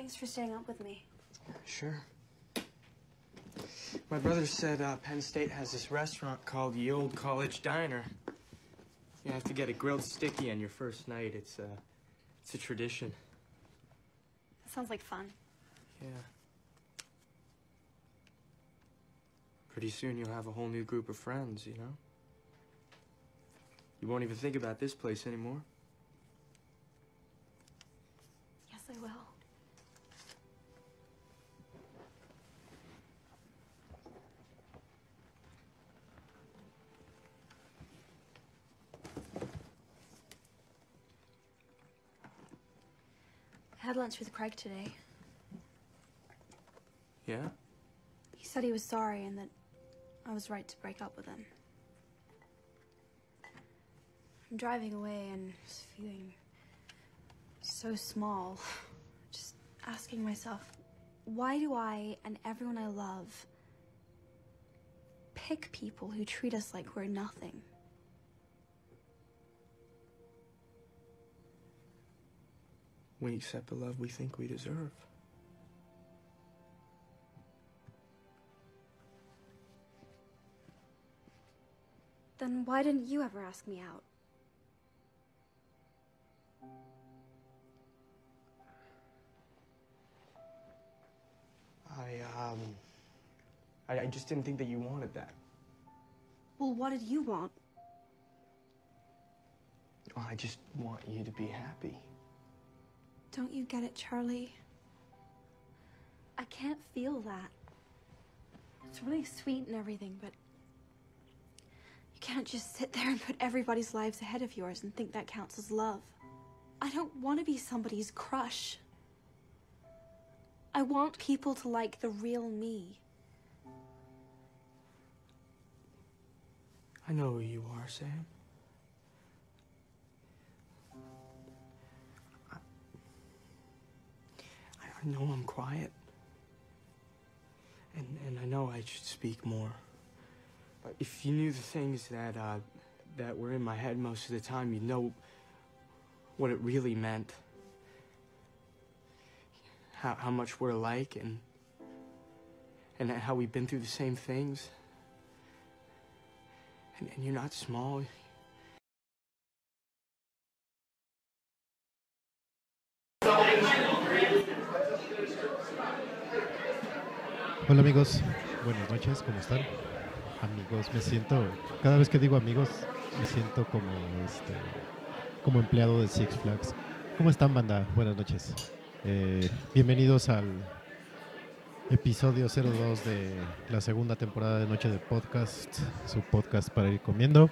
Thanks for staying up with me. Sure. My brother said uh, Penn State has this restaurant called the Old College Diner. You have to get a grilled sticky on your first night. It's a, it's a tradition. That sounds like fun. Yeah. Pretty soon you'll have a whole new group of friends, you know? You won't even think about this place anymore. Yes, I will. I had lunch with Craig today. Yeah? He said he was sorry and that I was right to break up with him. I'm driving away and just feeling so small. Just asking myself, why do I and everyone I love pick people who treat us like we're nothing? We accept the love we think we deserve. Then why didn't you ever ask me out? I, um. I, I just didn't think that you wanted that. Well, what did you want? I just want you to be happy. Don't you get it, Charlie? I can't feel that. It's really sweet and everything, but you can't just sit there and put everybody's lives ahead of yours and think that counts as love. I don't want to be somebody's crush. I want people to like the real me. I know who you are, Sam. I know I'm quiet. And, and I know I should speak more. But if you knew the things that, uh, that were in my head most of the time, you'd know what it really meant. How, how much we're alike and, and how we've been through the same things. And, and you're not small. Hola amigos, buenas noches, ¿cómo están? Amigos, me siento, cada vez que digo amigos, me siento como este, como empleado de Six Flags. ¿Cómo están, banda? Buenas noches. Eh, bienvenidos al episodio 02 de la segunda temporada de Noche de Podcast, su podcast para ir comiendo.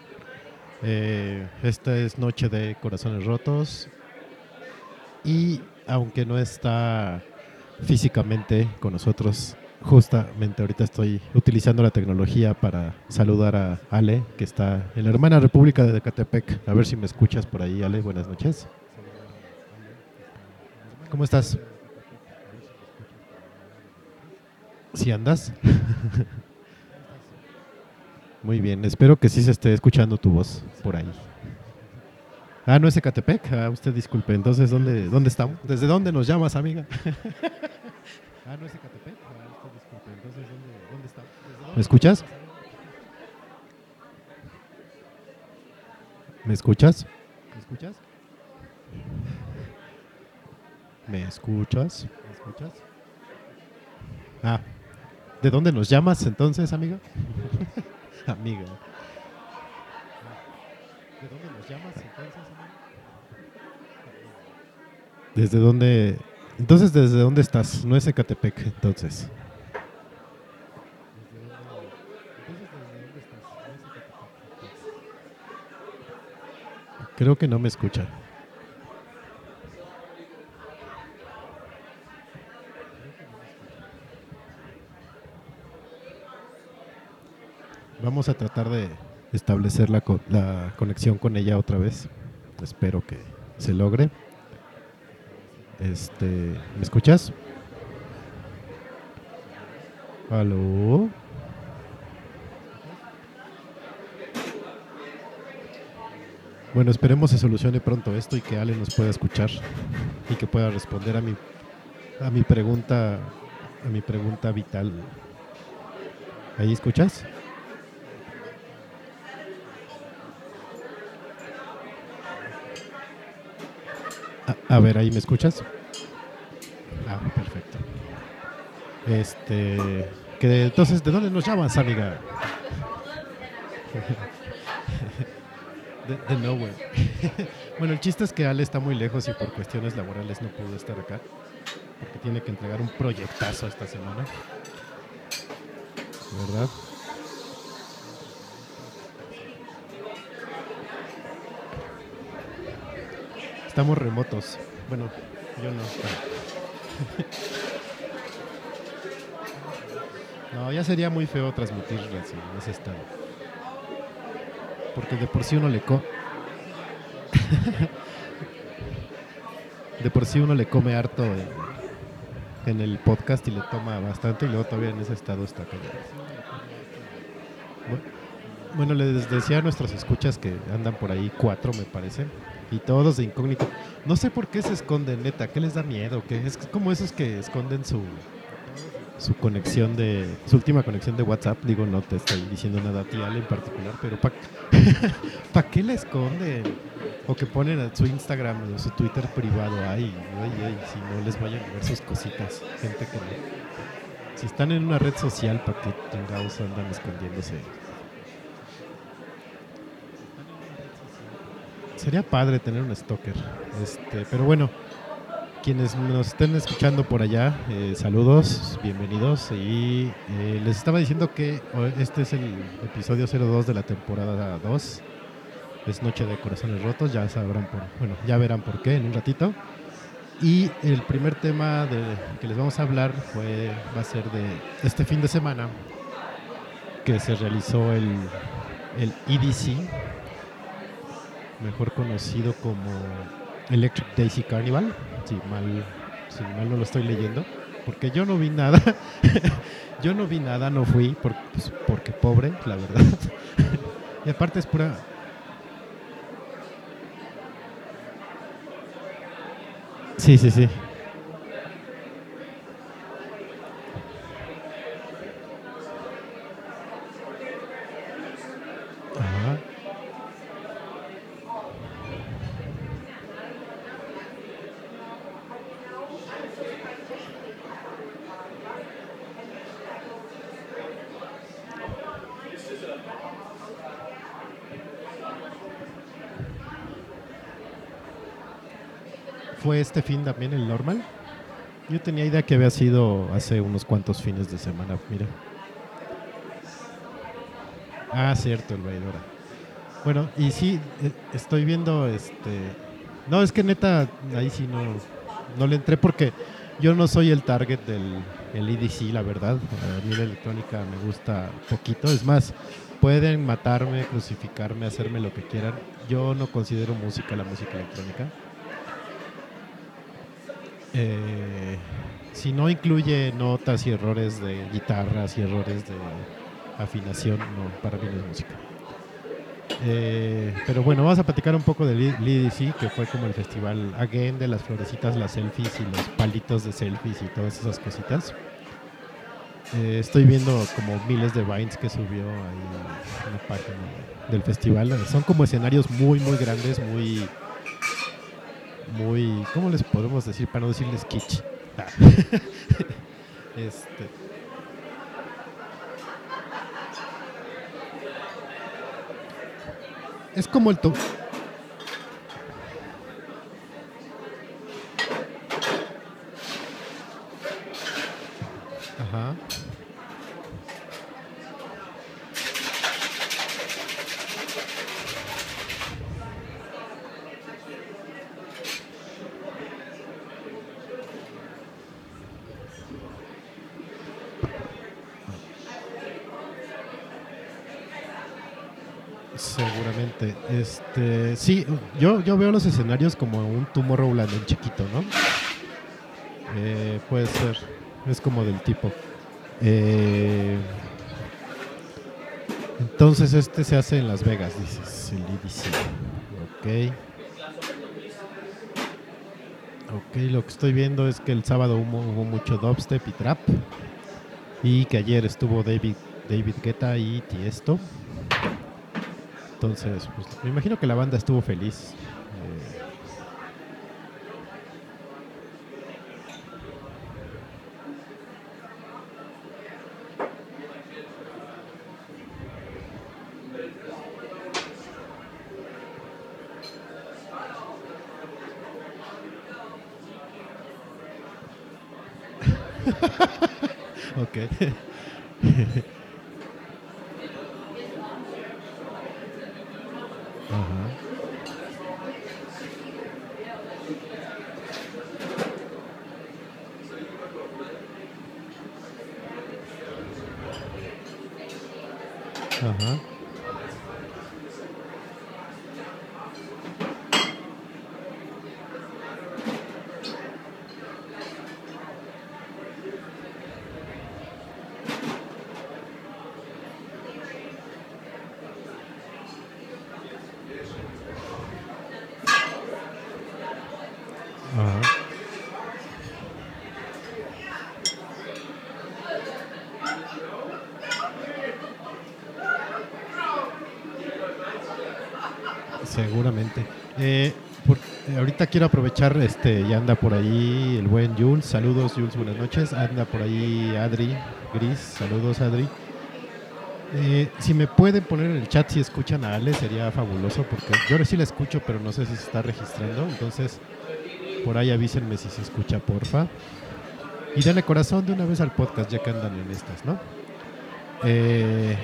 Eh, esta es Noche de Corazones Rotos y aunque no está físicamente con nosotros, justamente ahorita estoy utilizando la tecnología para saludar a Ale, que está en la hermana República de Ecatepec. A ver si me escuchas por ahí, Ale. Buenas noches. ¿Cómo estás? ¿Sí andas? Muy bien, espero que sí se esté escuchando tu voz por ahí. Ah, no es Ecatepec. Ah, usted disculpe. Entonces, ¿dónde, dónde estamos? ¿Desde dónde nos llamas, amiga? ah, no es Ecatepec. Ah, usted disculpe. Entonces, ¿dónde, dónde estamos? ¿Me escuchas? ¿Me escuchas? ¿Me escuchas? ¿Me escuchas? ¿Me escuchas? Ah, ¿de dónde nos llamas entonces, amiga? amiga. ¿De dónde nos llamas entonces, amiga? ¿Desde dónde? Entonces, ¿desde dónde estás? No es Ecatepec, entonces. Creo que no me escucha. Vamos a tratar de establecer la conexión con ella otra vez. Espero que se logre. Este, ¿me escuchas? ¿Aló? Bueno, esperemos se solucione pronto esto y que Ale nos pueda escuchar y que pueda responder a mi a mi pregunta, a mi pregunta vital. ¿Ahí escuchas? A, ver, ¿ahí me escuchas? Ah, perfecto. Este, que entonces, ¿de dónde nos llamas, amiga? De, nowhere. bueno, el chiste es que Ale está muy lejos y por cuestiones laborales no pudo estar acá. Porque tiene que entregar un proyectazo esta semana. ¿Verdad? Estamos remotos. Bueno, yo no. No, ya sería muy feo transmitir en ese estado. Porque de por sí uno le co... de por sí uno le come harto en, el podcast y le toma bastante y luego todavía en ese estado está callado. Bu- Bueno, les decía a nuestros escuchas que andan por ahí cuatro, me parece, y todos de incógnito. No sé por qué se esconden, neta, ¿qué les da miedo? ¿Qué? Es como esos que esconden su, su conexión de, su última conexión de WhatsApp. Digo, no te estoy diciendo nada a ti, Ale, en particular, pero ¿para qué la esconden? O que ponen a su Instagram o su Twitter privado. Ay, ay, ay, si no les vayan a ver sus cositas. Gente que no. Si están en una red social, ¿para qué chingados andan escondiéndose? Sería padre tener un stalker. Este, pero bueno, quienes nos estén escuchando por allá, eh, saludos, bienvenidos. Y eh, les estaba diciendo que este es el episodio 02 de la temporada 2. Es Noche de Corazones Rotos, ya sabrán por, bueno, ya verán por qué en un ratito. Y el primer tema que les vamos a hablar fue, va a ser de este fin de semana que se realizó el, el EDC, mejor conocido como Electric Daisy Carnival, si mal, si mal no lo estoy leyendo, porque yo no vi nada, yo no vi nada, no fui, por- pues, porque pobre, la verdad. y aparte es pura... Sí, sí, sí. Este fin también el normal? Yo tenía idea que había sido hace unos cuantos fines de semana, mira. Ah, cierto, el Vaidora. Bueno, y sí, eh, estoy viendo este... No, es que neta, ahí sí no, no le entré porque yo no soy el target del el EDC, la verdad. A mí la electrónica me gusta poquito. Es más, pueden matarme, crucificarme, hacerme lo que quieran. Yo no considero música la música electrónica. Eh, si no incluye notas y errores de guitarras y errores de afinación, no, para mí no es música. Eh, pero bueno, vamos a platicar un poco del EDC, que fue como el festival again de las florecitas, las selfies y los palitos de selfies y todas esas cositas. Eh, estoy viendo como miles de vines que subió ahí una página del festival. Son como escenarios muy, muy grandes, muy, muy, ¿cómo les podemos decir para no decirles kitsch? Este, es como el to Ajá. Seguramente. Este, sí, yo, yo veo los escenarios como un Tomorrowland en chiquito, ¿no? Eh, puede ser. Es como del tipo. Eh, entonces este se hace en Las Vegas, dices, el EDC. Ok. Ok, lo que estoy viendo es que el sábado hubo, hubo mucho dubstep y trap. Y que ayer estuvo David, David Guetta y Tiesto. Entonces, pues me imagino que la banda estuvo feliz. Eh, ok. Ajá. Ajá. Ajá. Seguramente. Eh, por- eh, ahorita quiero aprovechar, este, ya anda por ahí el buen Jules. Saludos, Jules, buenas noches. Anda por ahí Adri, Gris. Saludos, Adri. Eh, si me pueden poner en el chat si escuchan a Ale, sería fabuloso, porque yo sí la escucho, pero no sé si se está registrando. Entonces, por ahí avísenme si se escucha, porfa. Y denle corazón de una vez al podcast, ya que andan en estas, ¿no? Eh,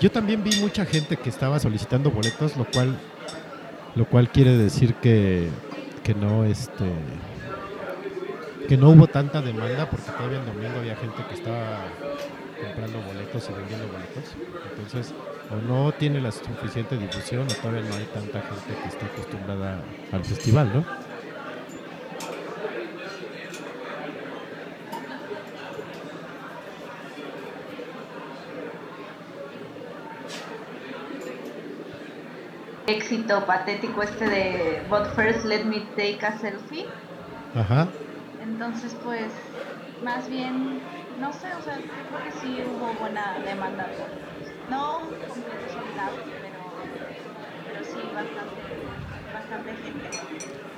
yo también vi mucha gente que estaba solicitando boletos, lo cual, lo cual quiere decir que, que no, este, que no hubo tanta demanda, porque todavía el domingo había gente que estaba comprando boletos y vendiendo boletos. Entonces, o no tiene la suficiente difusión, o todavía no hay tanta gente que esté acostumbrada al festival, ¿no? Éxito patético este de But First Let Me Take a Selfie. Ajá. Entonces, pues, más bien, no sé, o sea, yo creo que sí hubo buena demanda. No completo soldado, pero, pero sí bastante, bastante gente.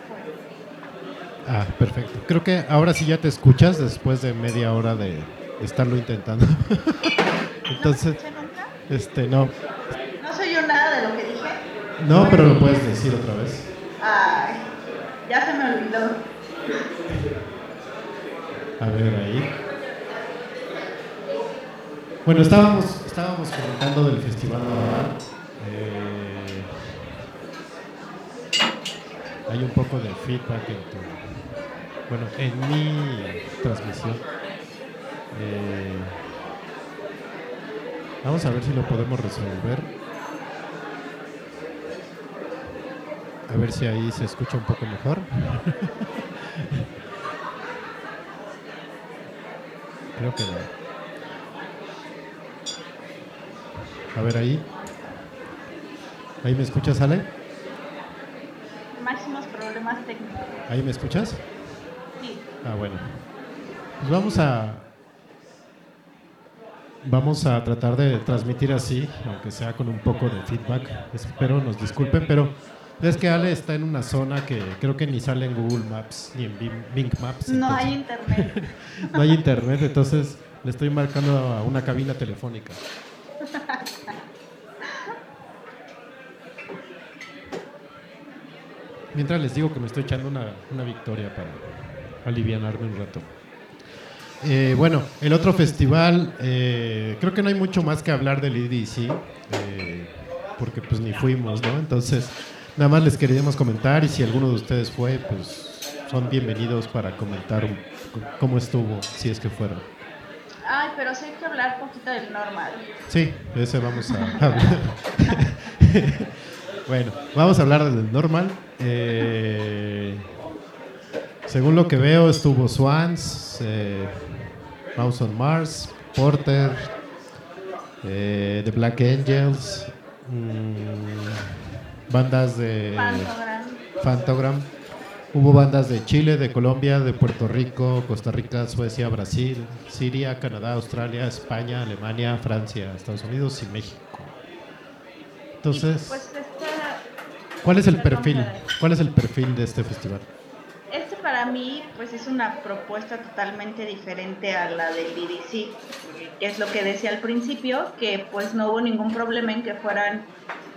fue. Ah, perfecto. Creo que ahora sí ya te escuchas después de media hora de estarlo intentando. Entonces, ¿No me nunca? este. No soy yo nada de lo que dije. No, pero lo puedes decir otra vez. Ay, ya se me olvidó. A ver ahí. Bueno, estábamos, estábamos comentando del Festival. Eh, hay un poco de feedback en tu. Bueno, en mi transmisión. Eh, vamos a ver si lo podemos resolver. A ver si ahí se escucha un poco mejor. Creo que no. A ver ahí. ¿Ahí me escuchas, Ale? Máximos problemas técnicos. ¿Ahí me escuchas? Sí. Ah, bueno. Pues vamos a. Vamos a tratar de transmitir así, aunque sea con un poco de feedback. Espero nos disculpen, pero es que Ale está en una zona que creo que ni sale en Google Maps ni en Bing, Maps. No entonces- hay internet. no hay internet, entonces le estoy marcando a una cabina telefónica. Mientras les digo que me estoy echando una, una victoria para alivianarme un rato. Eh, bueno, el otro festival, eh, creo que no hay mucho más que hablar del EDC, eh, porque pues ni fuimos, ¿no? Entonces, nada más les queríamos comentar y si alguno de ustedes fue, pues son bienvenidos para comentar un- cómo estuvo, si es que fueron. Ay, pero sí hay que hablar un poquito del normal. Sí, de ese vamos a hablar. bueno, vamos a hablar del normal. Eh, según lo que veo, estuvo Swans, eh, Mouse on Mars, Porter, eh, The Black Angels, mm, bandas de. Fantogram. Hubo bandas de Chile, de Colombia, de Puerto Rico, Costa Rica, Suecia, Brasil, Siria, Canadá, Australia, España, Alemania, Francia, Estados Unidos y México. Entonces, Pues esta, ¿cuál es el perfil? ¿Cuál es el perfil de este festival? Para mí pues es una propuesta totalmente diferente a la del DDC, que es lo que decía al principio, que pues no hubo ningún problema en que fueran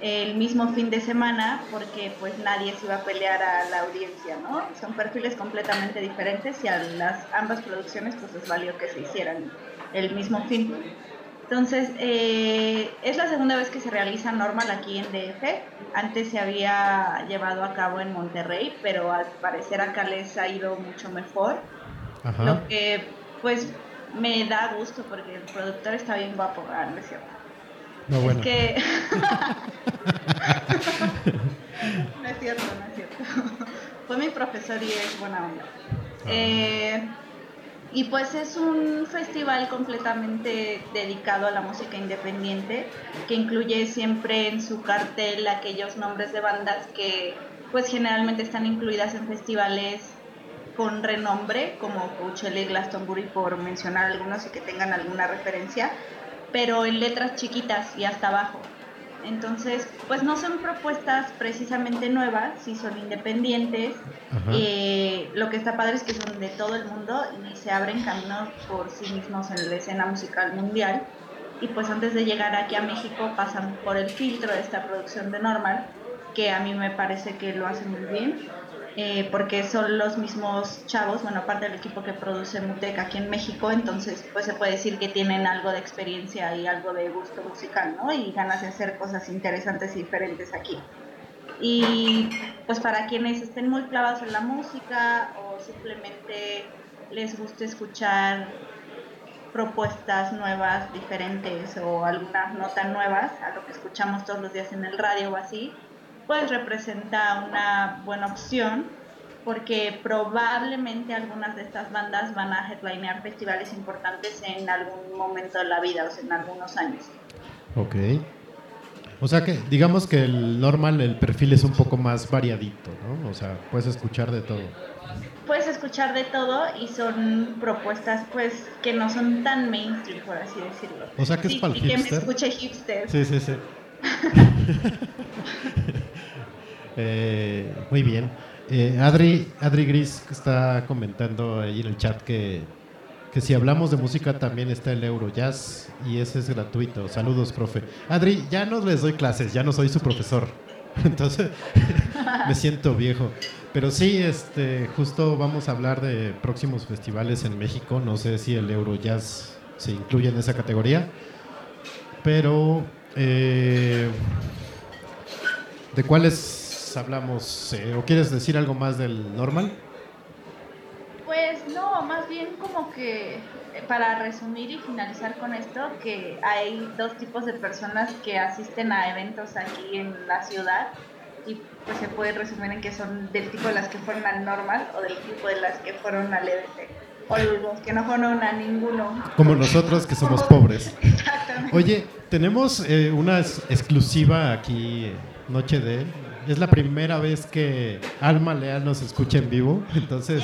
el mismo fin de semana porque pues nadie se iba a pelear a la audiencia, ¿no? Son perfiles completamente diferentes y a las ambas producciones pues les valió que se hicieran el mismo fin. Entonces, eh, es la segunda vez que se realiza normal aquí en DF. Antes se había llevado a cabo en Monterrey, pero al parecer acá les ha ido mucho mejor. Ajá. Lo que, pues, me da gusto porque el productor está bien guapo, ah, ¿no es cierto? No, bueno. Es que... no es cierto, no es cierto. Fue mi profesor y es buena onda. Ah. Eh, y pues es un festival completamente dedicado a la música independiente, que incluye siempre en su cartel aquellos nombres de bandas que pues generalmente están incluidas en festivales con renombre, como Coachella y Glastonbury, por mencionar algunos y que tengan alguna referencia, pero en letras chiquitas y hasta abajo. Entonces, pues no son propuestas precisamente nuevas, sí son independientes. Eh, lo que está padre es que son de todo el mundo y se abren caminos por sí mismos en la escena musical mundial. Y pues antes de llegar aquí a México pasan por el filtro de esta producción de Normal, que a mí me parece que lo hacen muy bien, eh, porque son los mismos chavos, bueno, aparte del equipo que produce Mutec aquí en México, entonces pues se puede decir que tienen algo de experiencia y algo de gusto musical, ¿no? Y ganas de hacer cosas interesantes y diferentes aquí. Y pues para quienes estén muy clavados en la música o simplemente les guste escuchar propuestas nuevas, diferentes o algunas no tan nuevas a lo que escuchamos todos los días en el radio o así, pues representa una buena opción porque probablemente algunas de estas bandas van a headlinear festivales importantes en algún momento de la vida, o sea, en algunos años. Ok. O sea que, digamos que el normal, el perfil es un poco más variadito, ¿no? O sea, puedes escuchar de todo. Puedes escuchar de todo y son propuestas pues que no son tan mainstream, por así decirlo. O sea que es Sí, para el y que me hipster. escuche hipster. Sí, sí, sí. Eh, muy bien. Eh, Adri, Adri Gris está comentando ahí en el chat que, que si hablamos de música también está el Eurojazz y ese es gratuito. Saludos, profe. Adri, ya no les doy clases, ya no soy su profesor. Entonces, me siento viejo. Pero sí, este, justo vamos a hablar de próximos festivales en México. No sé si el Eurojazz se incluye en esa categoría. Pero, eh, ¿de cuáles hablamos? Eh, ¿O quieres decir algo más del normal? Pues no, más bien como que eh, para resumir y finalizar con esto, que hay dos tipos de personas que asisten a eventos aquí en la ciudad y pues se puede resumir en que son del tipo de las que fueron al normal o del tipo de las que fueron al EDC o los que no fueron a ninguno. Como nosotros que somos pobres. Exactamente. Oye, tenemos eh, una exclusiva aquí, Noche de... Es la primera vez que Alma Leal nos escucha en vivo, entonces...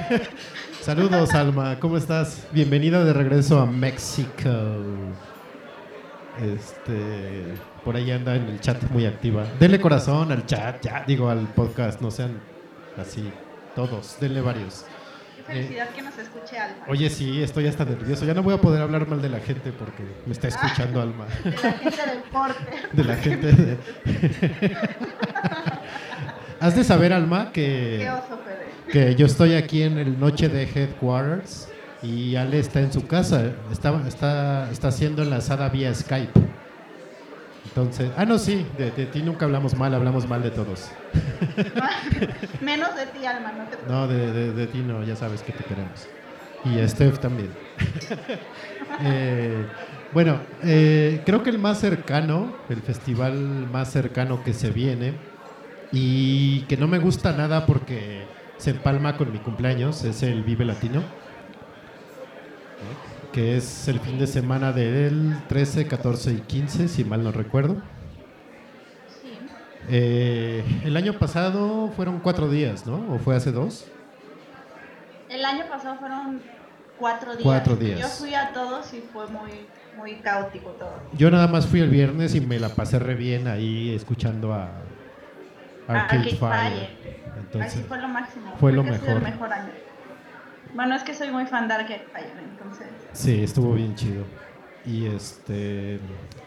Saludos, Alma, ¿cómo estás? Bienvenida de regreso a México. Este, por ahí anda en el chat muy activa. Denle corazón al chat, ya digo al podcast, no sean así, todos, denle varios. Qué felicidad que nos escuche Alma. Oye, sí, estoy hasta nervioso. Ya no voy a poder hablar mal de la gente porque me está escuchando Alma. De la gente del porte. De la gente. de- Has de saber, Alma, Qué que, oso, Fede. que yo estoy aquí en el Noche de Headquarters y Ale está en su casa. Está, está, está haciendo enlazada vía Skype. Entonces, ah, no, sí, de, de ti nunca hablamos mal, hablamos mal de todos. Menos de ti, Alma, no te preocupes. No, de, de- de ti no, ya sabes que te queremos. Y a Steph también. Eh, bueno, eh, creo que el más cercano, el festival más cercano que se viene, y que no me gusta nada porque se empalma con mi cumpleaños, es el Vive Latino, ¿no? Que es el fin de semana del 13, 14 y 15, si mal no recuerdo. Sí. Eh, el año pasado fueron cuatro días, ¿no? ¿O fue hace dos? El año pasado fueron cuatro días. Cuatro días. Yo fui a todos y fue muy, muy caótico todo. Yo nada más fui el viernes y me la pasé re bien ahí escuchando a Arcade, Arcade Fire. Fire. Entonces, Así fue lo máximo. fue lo Creo mejor. el mejor año. Bueno, es que soy muy fan de Arcade Fire, entonces. Sí, estuvo bien chido. Y este,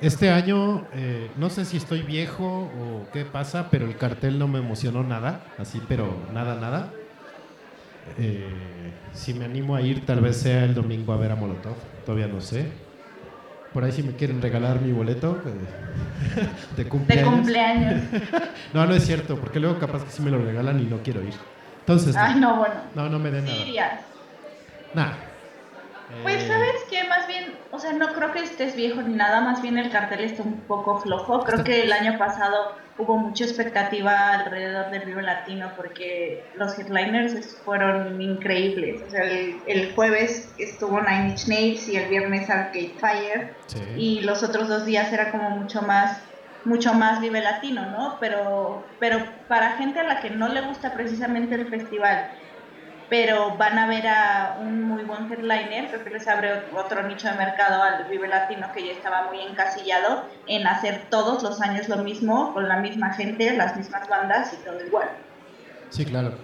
este año, eh, no sé si estoy viejo o qué pasa, pero el cartel no me emocionó nada, así, pero nada, nada. Eh, si me animo a ir, tal vez sea el domingo a ver a Molotov, todavía no sé. Por ahí si me quieren regalar mi boleto eh, de De cumpleaños. cumpleaños. No, no es cierto, porque luego capaz que sí me lo regalan y no quiero ir. Entonces, no, Ay, no, bueno. no, no me den nada. Nah. Pues Eh, sabes que más bien, o sea, no creo que estés viejo ni nada, más bien el cartel está un poco flojo. Creo que el año pasado hubo mucha expectativa alrededor del Vivo Latino porque los headliners fueron increíbles. O sea, el, el jueves estuvo Nine Inch Nails y el viernes Arcade Fire sí. y los otros dos días era como mucho más mucho más Vive Latino, ¿no? Pero, pero para gente a la que no le gusta precisamente el festival, pero van a ver a un muy buen headliner, creo que les abre otro nicho de mercado al Vive Latino que ya estaba muy encasillado en hacer todos los años lo mismo, con la misma gente, las mismas bandas y todo igual. Sí, claro.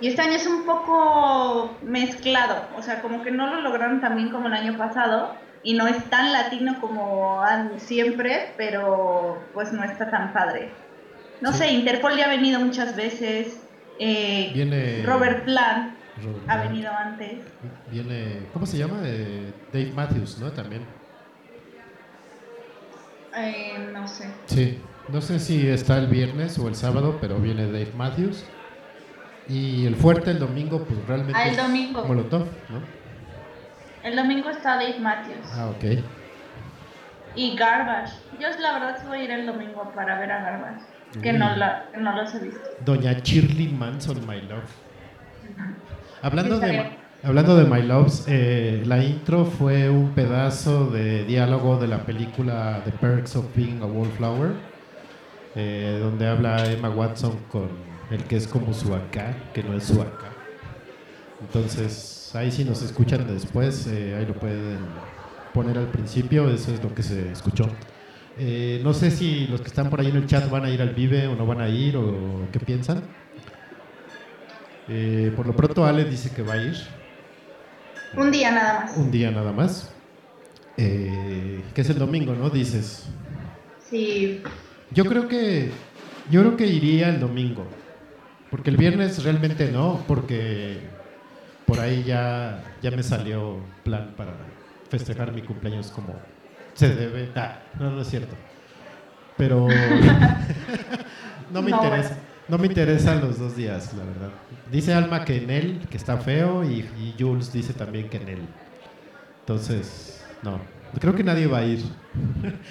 Y este año es un poco mezclado, o sea, como que no lo lograron tan bien como el año pasado y no es tan latino como han- siempre, pero pues no está tan padre. No Sí. sé, Interpol ya ha venido muchas veces, eh, Viene Robert Plant Robert ha venido antes. Viene, ¿cómo se llama? Eh, Dave Matthews, ¿no? También. Eh, no sé. Sí. No sé si está el viernes o el sábado, pero viene Dave Matthews. Y el fuerte el domingo, pues realmente. Ah, el es domingo. Molotov, ¿no? El domingo está Dave Matthews Ah, ok. y Garbage. Yo la verdad voy a ir el domingo para ver a Garbage, que Uy. no, la, que no los he visto. Doña Shirley Manson, My Love. Hablando de, hablando de My Loves, eh, la intro fue un pedazo de diálogo de la película The Perks of Being a Wallflower, eh, donde habla Emma Watson con el que es como su acá, que no es su acá. Entonces, ahí si nos escuchan después, eh, ahí lo pueden poner al principio, eso es lo que se escuchó. Eh, no sé si los que están por ahí en el chat van a ir al Vive o no van a ir o qué piensan. Eh, por lo pronto Ale dice que va a ir Un día nada más. un día nada más. Eh, que es el domingo, ¿no? Dices. Sí, Yo creo que yo creo que iría el domingo. Porque el viernes realmente no, porque por ahí ya, ya me salió plan para festejar mi cumpleaños como se debe. Ah, no, no es cierto. Pero no me No, interesa. bueno. No me interesan los dos días, la verdad. Dice Alma que en él, que está feo, y, y Jules dice también que en él. Entonces, no. Creo que nadie va a ir.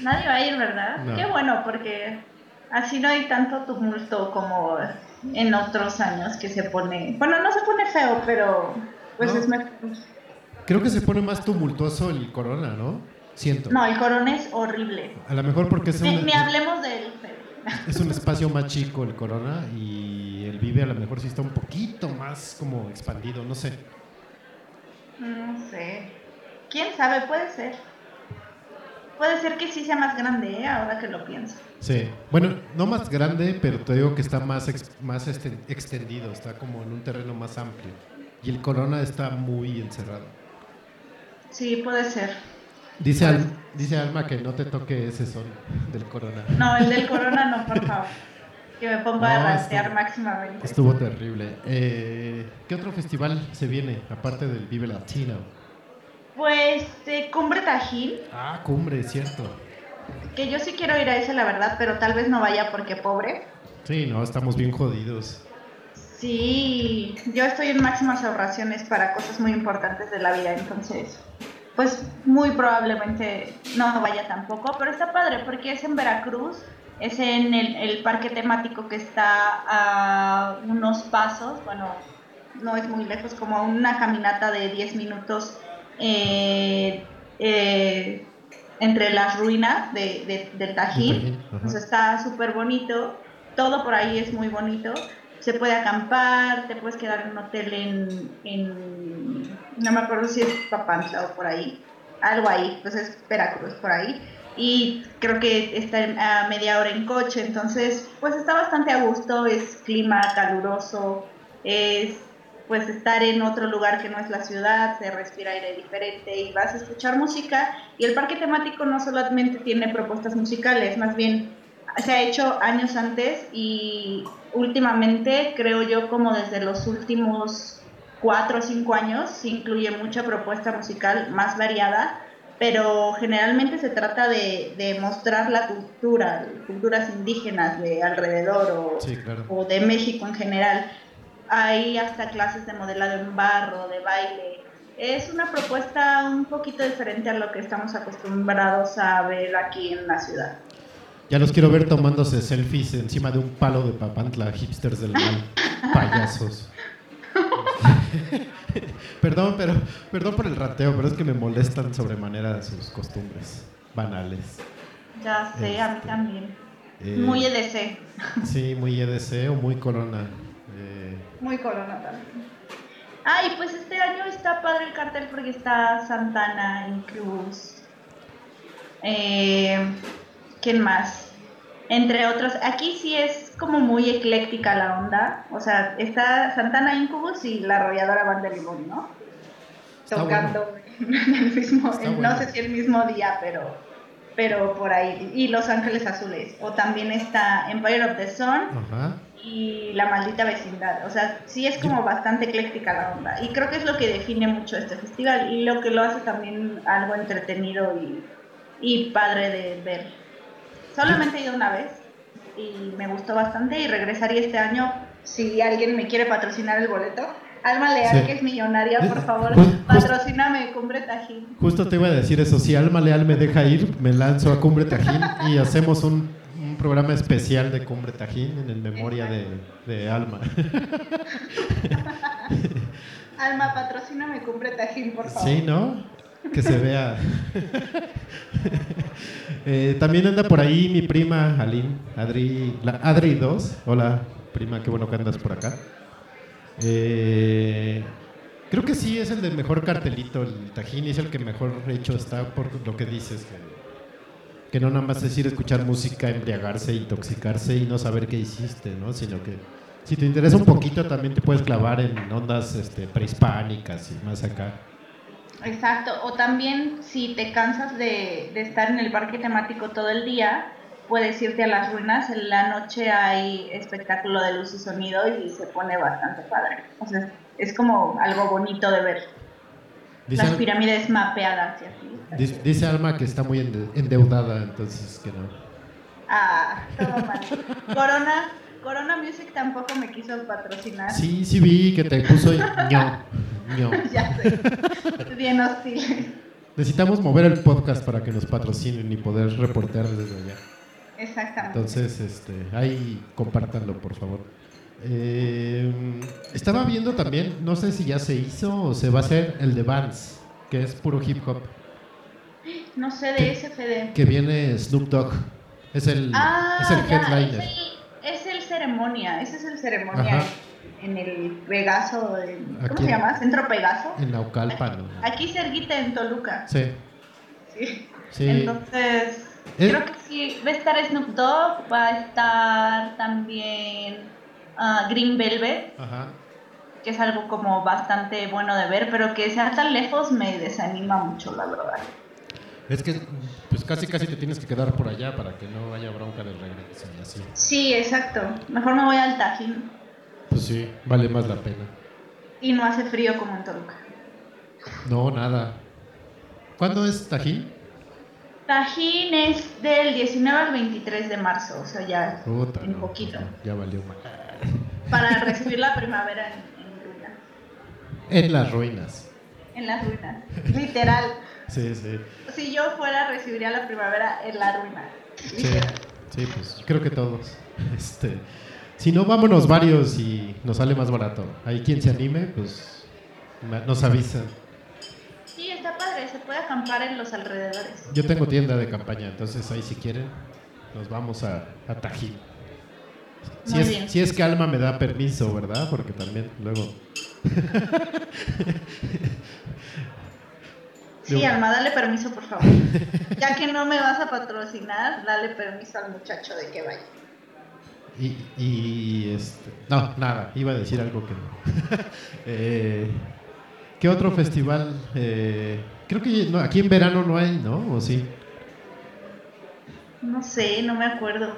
nadie va a ir, ¿verdad? No. Qué bueno, porque así no hay tanto tumulto como en otros años que se pone. Bueno, no se pone feo, pero pues No. es mejor. Creo que se pone más tumultuoso el corona, ¿no? Siento. No, el corona es horrible. A lo mejor porque es Ni, un, ni hablemos de él, pero. es un espacio más chico el corona y el vive a lo mejor sí está un poquito más como expandido, no sé. No sé. ¿Quién sabe? Puede ser. Puede ser que sí sea más grande, ¿eh? ahora que lo pienso. Sí. Bueno, no más grande, pero te digo que está más, ex- más este- extendido, está como en un terreno más amplio. Y el corona está muy encerrado. Sí, puede ser. Dice, Al- dice Alma que no te toque ese sol del corona. No, el del corona no, por favor. Que me ponga No, a rastear máximamente. Estuvo terrible. Eh, ¿Qué otro festival se viene aparte del Vive Latino? Pues de Cumbre Tajín, Ah, cumbre, cierto. Que yo sí quiero ir a ese, la verdad, pero tal vez no vaya porque pobre. Sí, no, estamos bien jodidos. Sí, yo estoy en máximas ahorraciones para cosas muy importantes de la vida, entonces, pues muy probablemente no vaya tampoco, pero está padre porque es en Veracruz, es en el, el parque temático que está a unos pasos, bueno, no es muy lejos, como una caminata de 10 minutos eh, eh, entre las ruinas de, de- del Tajín. O sea, está súper bonito. Todo por ahí es muy bonito. Se puede acampar, te puedes quedar en un hotel en, en- no me acuerdo si es Papantla o por ahí, algo ahí, pues es Veracruz por ahí. Y creo que está a media hora en coche, entonces pues está bastante a gusto, es clima caluroso, es pues estar en otro lugar que no es la ciudad, se respira aire diferente y vas a escuchar música. Y el parque temático no solamente tiene propuestas musicales, más bien se ha hecho años antes y últimamente, creo yo, como desde los últimos cuatro o cinco años, se incluye mucha propuesta musical más variada, pero generalmente se trata de, de mostrar la cultura, culturas indígenas de alrededor o, Sí, claro. o de México en general. Hay hasta clases de modelado en barro, de baile. Es una propuesta un poquito diferente a lo que estamos acostumbrados a ver aquí en la ciudad. Ya los quiero ver tomándose selfies encima de un palo de papantla, hipsters del mal, payasos. perdón, pero perdón por el rateo, pero es que me molestan sobremanera sus costumbres banales. Ya sé, a mí Este, también. Eh, Muy EDC, Sí, muy EDC o muy corona. Muy corona también. Ah, y pues este año está padre el cartel porque está Santana, Incubus. Eh, ¿Quién más? Entre otros, aquí sí es como muy ecléctica la onda. O sea, está Santana, Incubus y la arrolladora Banda Limón, ¿no? Está Tocando en el mismo, en- bueno. no sé si el mismo día, pero, pero por ahí. Y Los Ángeles Azules. O también está Empire of the Sun ajá. Y la maldita vecindad. O sea, sí es como bastante ecléctica la onda. Y creo que es lo que define mucho este festival y lo que lo hace también algo entretenido y, y padre de ver. Solamente he ido una vez y me gustó bastante y regresaría este año si alguien me quiere patrocinar el boleto. Alma Leal, Sí. que es millonaria, por favor, Just- just- patrocíname Cumbre Tajín. Justo te iba a decir eso. Si Alma Leal me deja ir, me lanzo a Cumbre Tajín y hacemos un programa especial de Cumbre Tajín en el memoria de, de Alma. Alma, patrocíname Cumbre Tajín, por favor. Sí, ¿no? Que se vea. Eh, también anda por ahí mi prima Aline, Adri, la Adri 2. Hola, prima, qué bueno que andas por acá. Eh, creo que sí es el de mejor cartelito, el Tajín, y es el que mejor hecho está por lo que dices. Que, que no nada más es ir a escuchar música, embriagarse, intoxicarse y no saber qué hiciste, ¿no? Sino que si te interesa un poquito también te puedes clavar en ondas este, prehispánicas y más acá. Exacto, o también si te cansas de, de estar en el parque temático todo el día, puedes irte a las ruinas. En la noche hay espectáculo de luz y sonido y se pone bastante padre. O sea, es como algo bonito de ver. Las pirámides mapeadas y así. Dice- dice Alma que está muy ende- endeudada, entonces que no. Ah, todo mal. Corona, Corona Music tampoco me quiso patrocinar. Sí, sí vi que te puso ño, ño. ya sé. Bien hostil. Necesitamos mover el podcast para que nos patrocinen y poder reportear desde allá. Exactamente. Entonces, este, ahí compártanlo, por favor. Eh, estaba viendo también, no sé si ya se hizo o se va a hacer el de Vans, que es puro hip hop, No sé de ese Fede. que viene Snoop Dogg. Es el, Ah, es el ya, headliner. Es el, es el ceremonia, ese es el ceremonia Ajá. en el Pegaso, en- ¿cómo Aquí. se llama? Centro Pegaso. En Naucalpan. ¿no? Aquí cerquita en Toluca. Sí, Sí. sí. Entonces, Eh. creo que sí, va a estar Snoop Dogg, va a estar también ah, Green Velvet, Ajá. que es algo como bastante bueno de ver, pero que sea tan lejos me desanima mucho, la verdad. Es que pues casi casi te tienes que quedar por allá para que no haya bronca de regreso así. Sí, exacto. Mejor me voy al Tajín Pues sí, vale más la pena. y no hace frío como en Toluca. No, nada. ¿Cuándo es Tajín? Tajín es del 19 al 23 de marzo, o sea, ya Puta, un no, poquito. pues ya valió mal. Para recibir la primavera en, en ruinas. En las ruinas. En las ruinas. Literal. Sí, sí. Si yo fuera, recibiría la primavera en la ruina. Sí, sí, pues creo que todos. Este, si no, vámonos varios y nos sale más barato. Hay quien se anime, pues nos avisan. Sí, está padre, se puede acampar en los alrededores. Yo tengo tienda de campaña, entonces ahí si quieren nos vamos a, a Tajín. Si Muy es, bien. si es que Alma me da permiso, ¿verdad? Porque también luego... Sí, Alma, dale permiso, por favor. Ya que no me vas a patrocinar, dale permiso al muchacho de que vaya. Y, y, este, no, nada, iba a decir algo que no. Eh, ¿Qué otro festival? Eh, creo que no, aquí en verano no hay, ¿no? ¿O sí? No sé, no me acuerdo.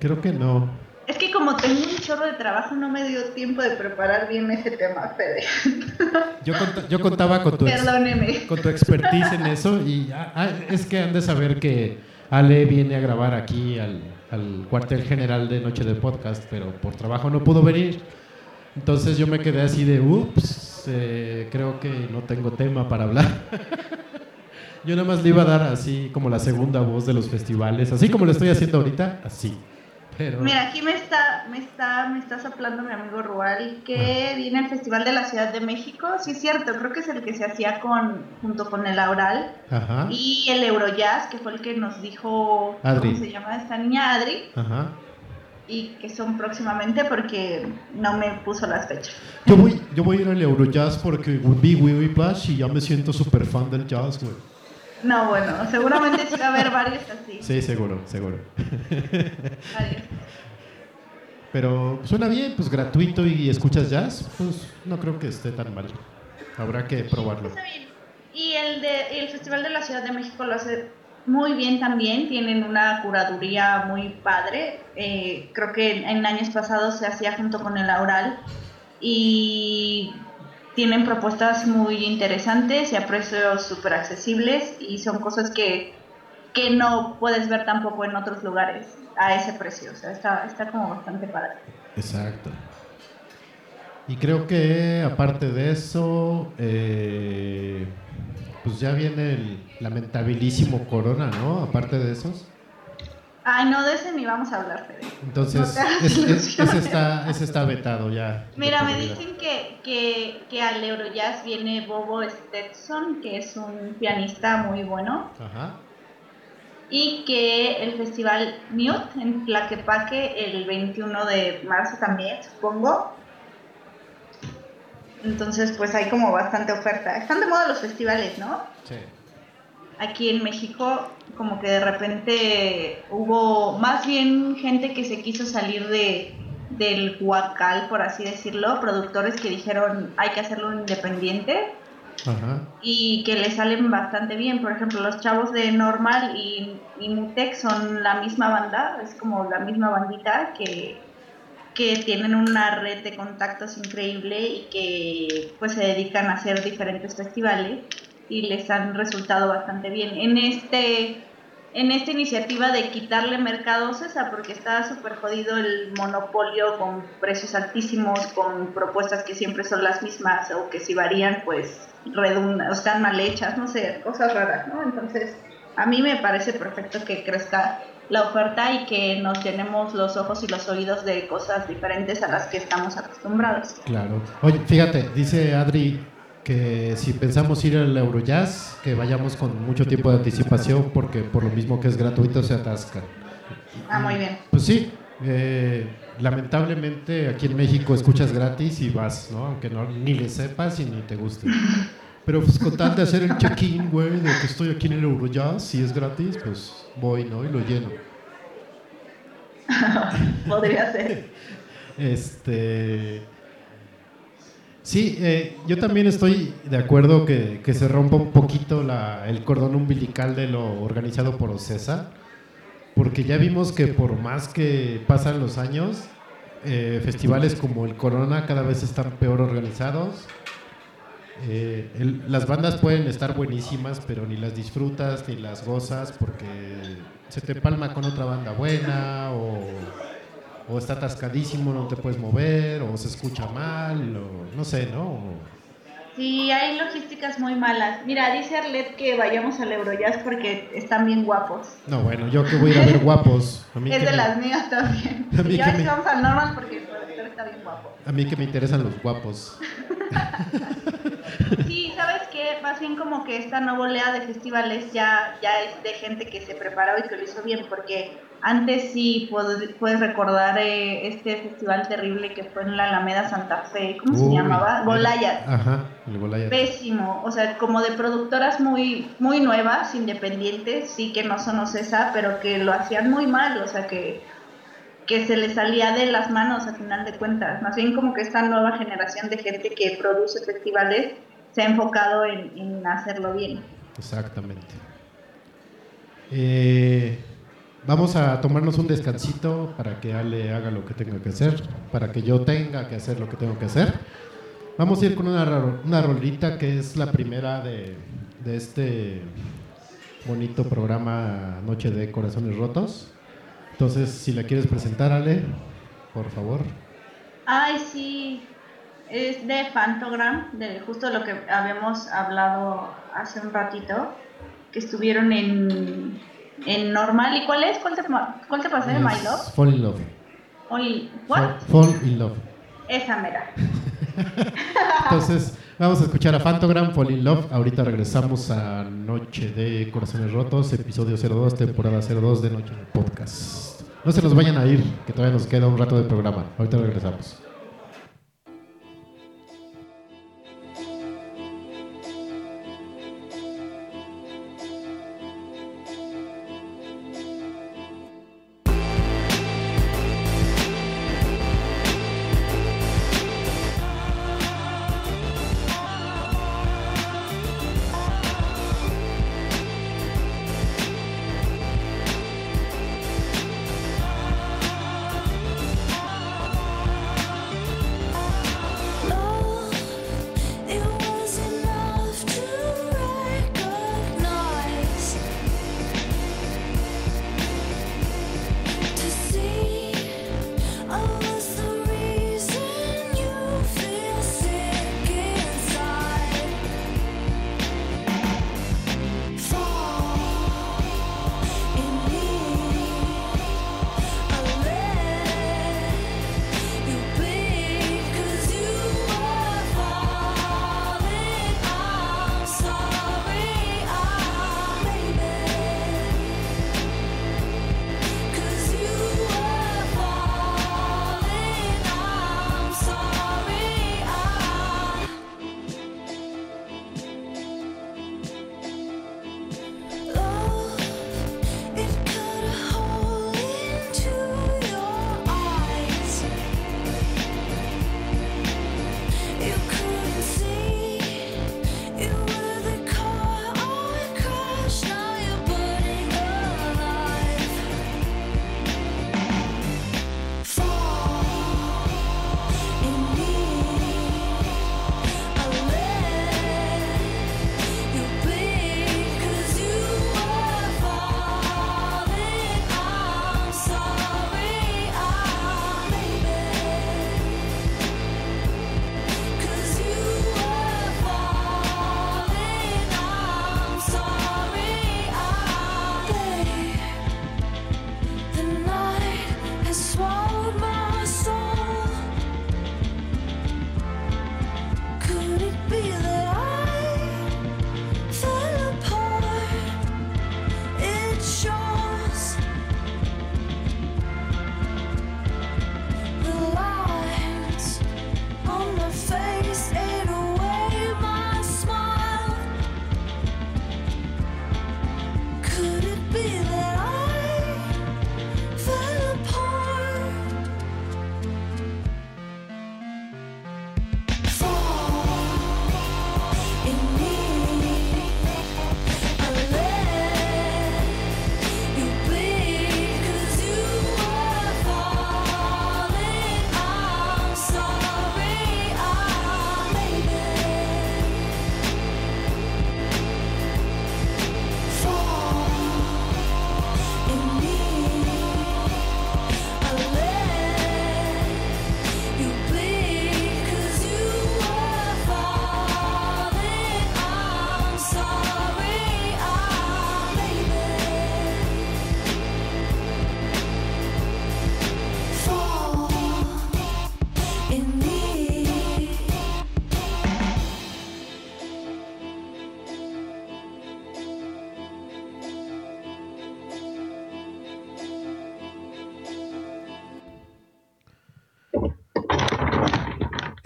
Creo que no. Es que como tengo un chorro de trabajo, no me dio tiempo de preparar bien ese tema, Fede. Yo, yo contaba con tu, Perdóneme. con tu expertise en eso y ah, es que han de saber que Ale viene a grabar aquí al, al cuartel general de Noche de Podcast, pero por trabajo no pudo venir. Entonces yo me quedé así de, ups, eh, creo que no tengo tema para hablar. Yo nada más le iba a dar así como la segunda voz de los festivales, así como lo estoy haciendo ahorita, así. Pero Mira, aquí me está, me está, me está soplando mi amigo Rual que viene el Festival de la Ciudad de México. Sí, es cierto, creo que es el que se hacía con, junto con el Aural. ajá, Y el Eurojazz, que fue el que nos dijo, Adri. ¿cómo se llama esta niña? Adri. ajá. Y que son próximamente porque no me puso las fechas. Yo voy, yo voy a ir al Eurojazz porque vi Wii Plus y ya me siento súper fan del jazz, güey. No, bueno, seguramente sí va a haber varios así. Sí, seguro, seguro. Varios. Pero suena bien, pues gratuito y escuchas jazz, pues no creo que esté tan mal. Habrá que probarlo. Está bien. Y el, de, y el Festival de la Ciudad de México lo hace muy bien también. Tienen una curaduría muy padre. Eh, creo que en, en años pasados se hacía junto con el Aural. Y tienen propuestas muy interesantes y a precios súper accesibles. Y son cosas que, que no puedes ver tampoco en otros lugares a ese precio. O sea, está, está como bastante padre. Exacto. Y creo que aparte de eso, eh, pues ya viene el lamentabilísimo Corona, ¿no? Aparte de esos. Ay, no, de ese ni vamos a hablar, Fede. Entonces, No es- ese, está, ese está vetado ya. Mira, me dicen que, que, que al Eurojazz viene Bobo Stetson, que es un pianista muy bueno, Ajá. y que el festival Mute en Tlaquepaque el 21 de marzo también, supongo. Entonces, pues hay como bastante oferta. Están de moda los festivales, ¿no? Sí. Aquí en México como que de repente hubo más bien gente que se quiso salir de del huacal, por así decirlo, productores que dijeron hay que hacerlo independiente Ajá. y que le salen bastante bien. Por ejemplo, los chavos de Normal y, y Mutex son la misma banda, es como la misma bandita que, que tienen una red de contactos increíble y que pues se dedican a hacer diferentes festivales y les han resultado bastante bien. En este en esta iniciativa de quitarle mercado a porque está súper jodido el monopolio con precios altísimos, con propuestas que siempre son las mismas o que si varían, pues redundan, o están mal hechas, no sé, cosas raras, ¿no? Entonces, a mí me parece perfecto que crezca la oferta y que nos llenemos los ojos y los oídos de cosas diferentes a las que estamos acostumbrados. Claro. Oye, fíjate, dice Adri que si pensamos ir al Eurojazz, que vayamos con mucho tiempo de anticipación porque por lo mismo que es gratuito se atasca. Ah, muy bien. Pues sí, eh, lamentablemente aquí en México escuchas gratis y vas, ¿no? Aunque no, ni le sepas y ni te guste. Pero pues con tal de hacer el check-in, güey, de que estoy aquí en el Eurojazz, si es gratis, pues voy, ¿no? Y lo lleno. Podría ser. Este. Sí, eh, yo también estoy de acuerdo que, que se rompa un poquito la- el cordón umbilical de lo organizado por Ocesa, porque ya vimos que por más que pasan los años, eh, festivales como el Corona cada vez están peor organizados. Eh, las bandas pueden estar buenísimas, pero ni las disfrutas ni las gozas porque se te palma con otra banda buena o o está atascadísimo, no te puedes mover, o se escucha mal, o no sé, ¿no? Sí, hay logísticas muy malas. Mira, dice Arlet que vayamos al Eurojazz porque están bien guapos. No, bueno, yo que voy a ir a ver guapos. A mí, Es que de me, las mías también. A mí Y que me- vamos al normal porque el productor está bien guapo. a mí que me interesan los guapos. sí, ¿sabes qué? Más bien como que esta nueva oleada de festivales ya, ya es de gente que se preparó y que lo hizo bien, porque antes sí puedes recordar eh, este festival terrible que fue en la Alameda Santa Fe, ¿cómo se llamaba? Golayas. Ajá, el Golayas. Pésimo, o sea, como de productoras muy, muy nuevas, independientes, sí que no son OCESA, pero que lo hacían muy mal, o sea, que que se le salía de las manos a final de cuentas. Más bien como que esta nueva generación de gente que produce festivales se ha enfocado en, hacerlo bien. Exactamente. Eh, vamos a tomarnos un descansito para que Ale haga lo que tenga que hacer, para que yo tenga que hacer lo que tengo que hacer. Vamos a ir con una, una rolita que es la primera de, de este bonito programa Noche de Corazones Rotos. Entonces, si la quieres presentar, Ale, por favor. Ay, sí. Es de Fantogram, de justo lo que habíamos hablado hace un ratito, que estuvieron en, en normal. ¿Y cuál es? ¿Cuál te, cuál te pasó de My Love? Fall in Love. ¿What? Fall, in Love. Esa mera. Entonces, vamos a escuchar a Fantogram, Fall in Love. Ahorita regresamos a Noche de Corazones Rotos, episodio 02, temporada 02 de Noche de Podcast. No se nos vayan a ir, que todavía nos queda un rato de programa. Ahorita regresamos.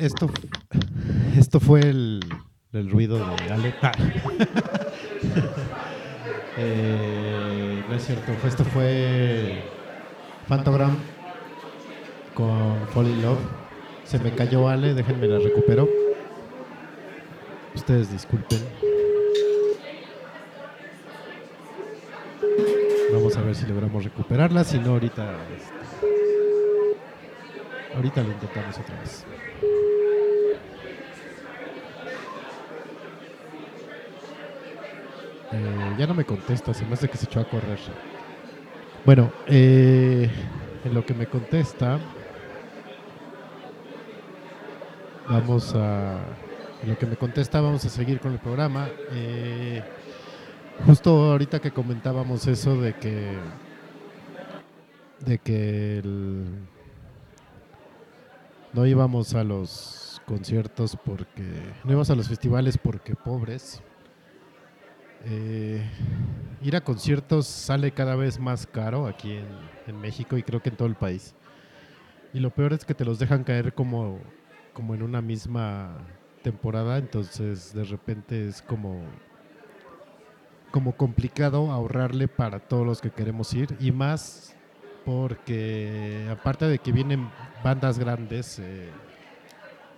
Esto, esto fue el, el ruido de Ale. Eh, no es cierto, esto fue Fantogram con Fall in Love. Se me cayó Ale, déjenme la recupero. Ustedes disculpen. Vamos a ver si logramos recuperarla, si no ahorita ahorita lo intentamos otra vez. Eh, ya no me contesta, se me hace que se echó a correr. Bueno, eh, en lo que me contesta, vamos a. En lo que me contesta, vamos a seguir con el programa. Eh, justo ahorita que comentábamos eso de que. de que no íbamos a los conciertos porque. no íbamos a los festivales porque pobres eh, ir a conciertos sale cada vez más caro aquí en, México y creo que en todo el país. Y lo peor es que te los dejan caer como, como en una misma temporada, entonces de repente es como, como complicado ahorrarle para todos los que queremos ir y más porque aparte de que vienen bandas grandes eh,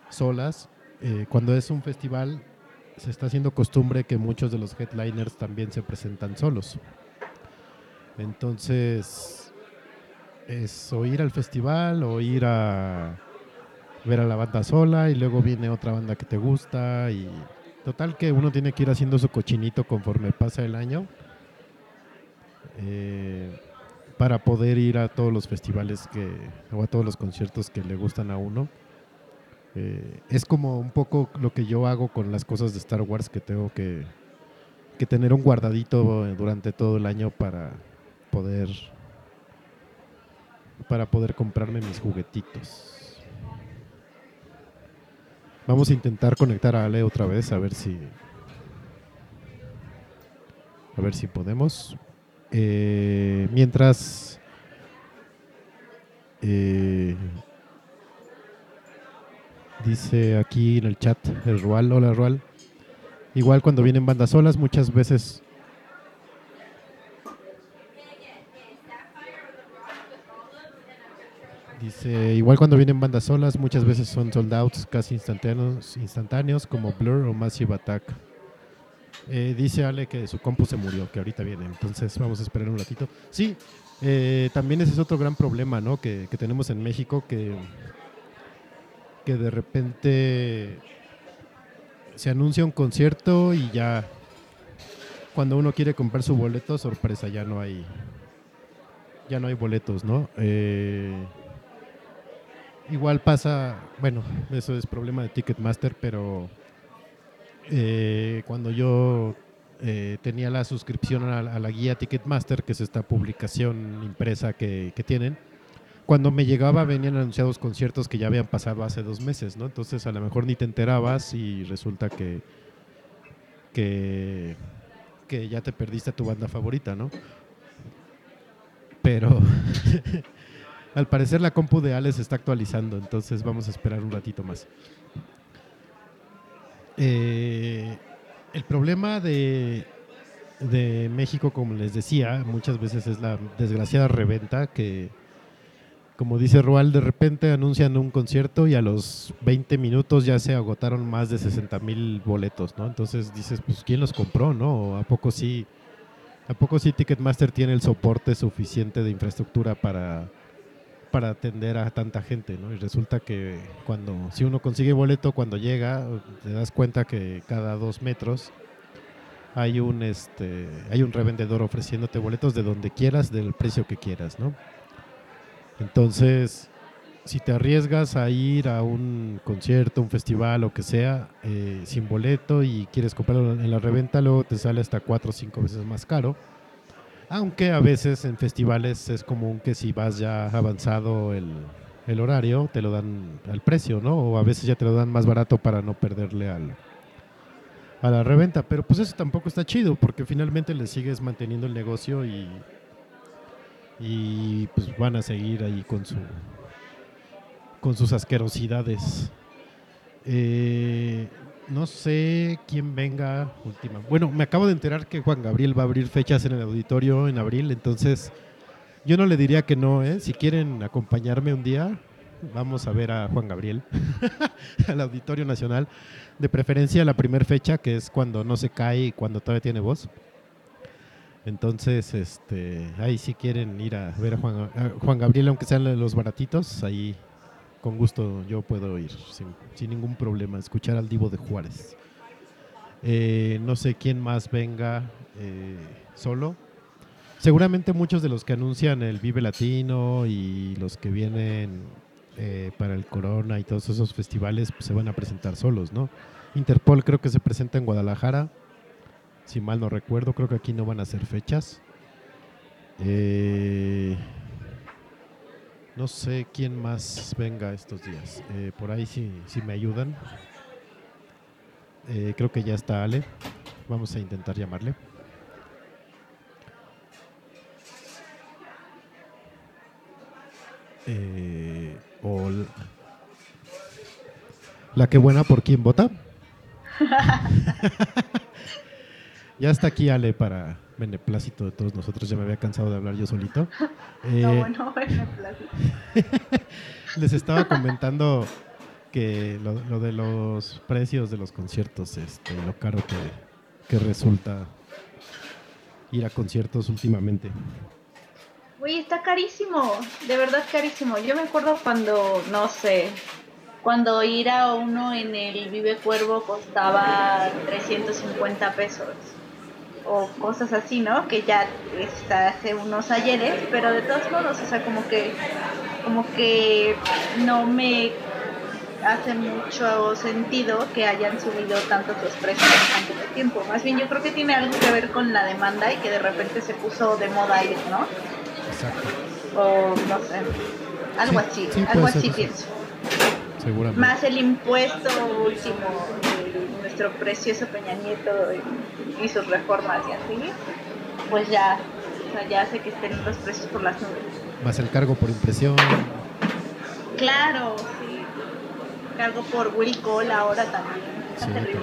solas, eh, cuando es un festival se está haciendo costumbre que muchos de los headliners también se presentan solos. Entonces, es o ir al festival o ir a ver a la banda sola y luego viene otra banda que te gusta y total que uno tiene que ir haciendo su cochinito conforme pasa el año eh, para poder ir a todos los festivales que o a todos los conciertos que le gustan a uno. Eh, es como un poco lo que yo hago con las cosas de Star Wars que tengo que, tener un guardadito durante todo el año para poder para poder comprarme mis juguetitos. Vamos a intentar conectar a Ale otra vez a ver si a ver si podemos. Eh, mientras eh, Dice aquí en el chat el Rual, hola Rual. Igual cuando vienen bandas solas, muchas veces Dice, igual cuando vienen bandas solas, muchas veces son sold outs casi instantáneos, instantáneos como Blur o Massive Attack. Eh, dice Ale que su compu se murió, que ahorita viene, entonces vamos a esperar un ratito. Sí, eh, también ese es otro gran problema ¿no? que, que tenemos en México, que que de repente se anuncia un concierto y ya cuando uno quiere comprar su boleto, sorpresa, ya no hay ya no hay boletos, ¿no? Eh, igual pasa, bueno, eso es problema de Ticketmaster, pero eh, cuando yo eh, tenía la suscripción a, la guía Ticketmaster, que es esta publicación impresa que, que tienen, cuando me llegaba venían anunciados conciertos que ya habían pasado hace dos meses, ¿no? Entonces a lo mejor ni te enterabas y resulta que, que, que ya te perdiste a tu banda favorita, ¿no? Pero al parecer la compu de Alex está actualizando, entonces vamos a esperar un ratito más. Eh, el problema de, de México, como les decía, muchas veces es la desgraciada reventa que como dice Rual, de repente anuncian un concierto y a los 20 minutos ya se agotaron más de 60 mil boletos, ¿no? Entonces dices, pues, ¿quién los compró, no? ¿A poco sí, a poco sí Ticketmaster tiene el soporte suficiente de infraestructura para, para atender a tanta gente, ¿no? Y resulta que cuando, si uno consigue boleto, cuando llega, te das cuenta que cada dos metros hay un, este, hay un revendedor ofreciéndote boletos de donde quieras, del precio que quieras, ¿no? Entonces, si te arriesgas a ir a un concierto, un festival, o que sea, eh, sin boleto y quieres comprarlo en la reventa, luego te sale hasta cuatro o cinco veces más caro. Aunque a veces en festivales es común que si vas ya avanzado el, el horario, te lo dan al precio, ¿no? O a veces ya te lo dan más barato para no perderle al, a la reventa. Pero pues eso tampoco está chido, porque finalmente le sigues manteniendo el negocio y y pues van a seguir ahí con su con sus asquerosidades. Eh, no sé quién venga última. Bueno, me acabo de enterar que Juan Gabriel va a abrir fechas en el auditorio en abril, entonces yo no le diría que no, ¿eh? Si quieren acompañarme un día, vamos a ver a Juan Gabriel al Auditorio Nacional. De preferencia la primera fecha, que es cuando no se cae y cuando todavía tiene voz. Entonces, este, ahí si quieren ir a ver a Juan, Juan Gabriel, aunque sean los baratitos, ahí con gusto yo puedo ir sin, sin ningún problema, escuchar al Divo de Juárez. Eh, no sé quién más venga eh, solo. Seguramente muchos de los que anuncian el Vive Latino y los que vienen eh, para el Corona y todos esos festivales pues, se van a presentar solos, ¿no? Interpol creo que se presenta en Guadalajara, si mal no recuerdo, creo que aquí no van a hacer fechas. Eh, no sé quién más venga estos días. Eh, por ahí si, si me ayudan. Eh, creo que ya está Ale. Vamos a intentar llamarle. Eh, la que buena por quién vota. ya está aquí Ale para beneplácito de todos nosotros. Ya me había cansado de hablar yo solito. No, Eh, bueno, bueno, plástico. les estaba comentando que lo, lo de los precios de los conciertos, este, lo caro que, que resulta ir a conciertos últimamente. Güey, está carísimo, de verdad carísimo. Yo me acuerdo cuando, no sé, cuando ir a uno en el Vive Cuervo costaba 350 pesos o cosas así, ¿no? Que ya está hace unos ayeres, pero de todos modos, o sea, como que, como que no me hace mucho sentido que hayan subido tantos los precios en tan poco tiempo. Más bien yo creo que tiene algo que ver con la demanda y que de repente se puso de moda ir, ¿no? Exacto. o no sé, algo Sí, así, sí, algo ser así pienso. Seguramente. Más el impuesto último de nuestro precioso Peña Nieto y, y sus reformas y así, pues ya, o sea, ya hace que estén los precios por las nubes. Más el cargo por impresión. Claro, sí. Cargo por Will Cole ahora también. Está Sí, terrible.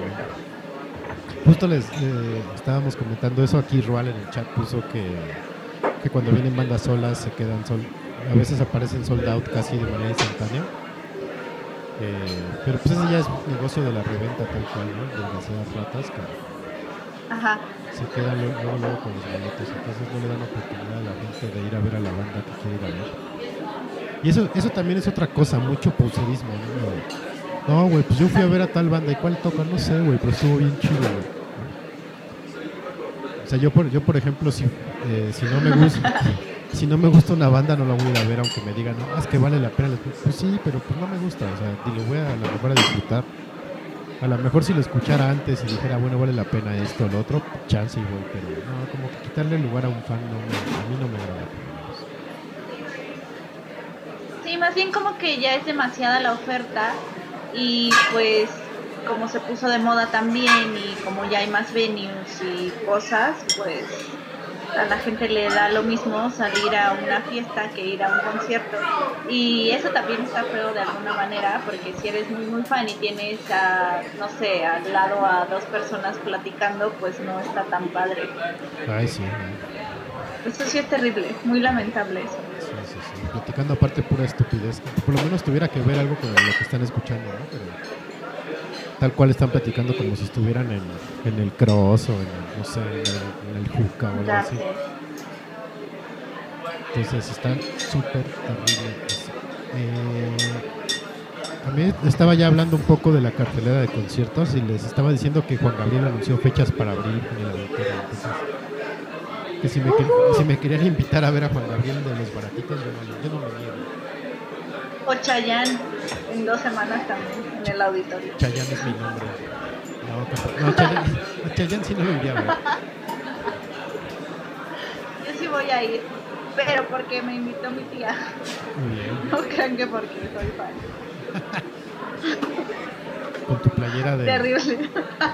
Justo les eh, estábamos comentando eso aquí. Rual en el chat puso que, que cuando vienen bandas solas se quedan sol. A veces aparecen sold out casi de manera instantánea. Eh, pero pues ese ya es negocio de la reventa tal cual, ¿no? Desgraciadas ratas que Ajá. se quedan luego, luego, luego con los boletos. Entonces no le dan oportunidad a la gente de ir a ver a la banda que quiere ir a ver. Y eso, eso también es otra cosa, mucho pauserismo, ¿no? No, güey, pues yo fui a ver a tal banda y cuál toca, no sé, güey, pero estuvo bien chido, güey. O sea, yo por, yo por ejemplo, si, eh, si no me gusta, si no me gusta una banda, no la voy a ver, aunque me digan, no, es que vale la pena. Pues sí, pero pues no me gusta, o sea, digo, voy a, a lo mejor a disfrutar. A lo mejor si lo escuchara antes y dijera, bueno, vale la pena esto o lo otro, chance y voy, pero no, como que quitarle lugar a un fan, no, a mí no me agrada. lo. Sí, más bien como que ya es demasiada la oferta y pues como se puso de moda también y como ya hay más venues y cosas, pues a la gente le da lo mismo salir a una fiesta que ir a un concierto. Y eso también está feo de alguna manera, porque si eres muy muy fan y tienes a, no sé, al lado a dos personas platicando, pues no está tan padre. Ay, sí. Eso sí es terrible, muy lamentable eso. Sí, sí, sí. Platicando aparte pura estupidez. Por lo menos tuviera que ver algo con lo que están escuchando, ¿no? Pero tal cual están platicando como si estuvieran en, en el cross o en, el, no sé, en el, en el juca o algo así. Entonces está súper terrible eso. Eh, a mí estaba ya hablando un poco de la cartelera de conciertos y les estaba diciendo que Juan Gabriel anunció fechas para abril en el auditorio. Entonces, que si me, si me querían invitar a ver a Juan Gabriel de los baratitos, yo no, yo no me niego. O Chayanne en dos semanas también en el auditorio. Chayanne es mi nombre. No, Chayanne, a Chayanne sí no lo iría a ver. Yo sí voy a ir, pero porque me invitó mi tía. Muy bien. No crean que porque soy fan. Con tu playera de... Terrible.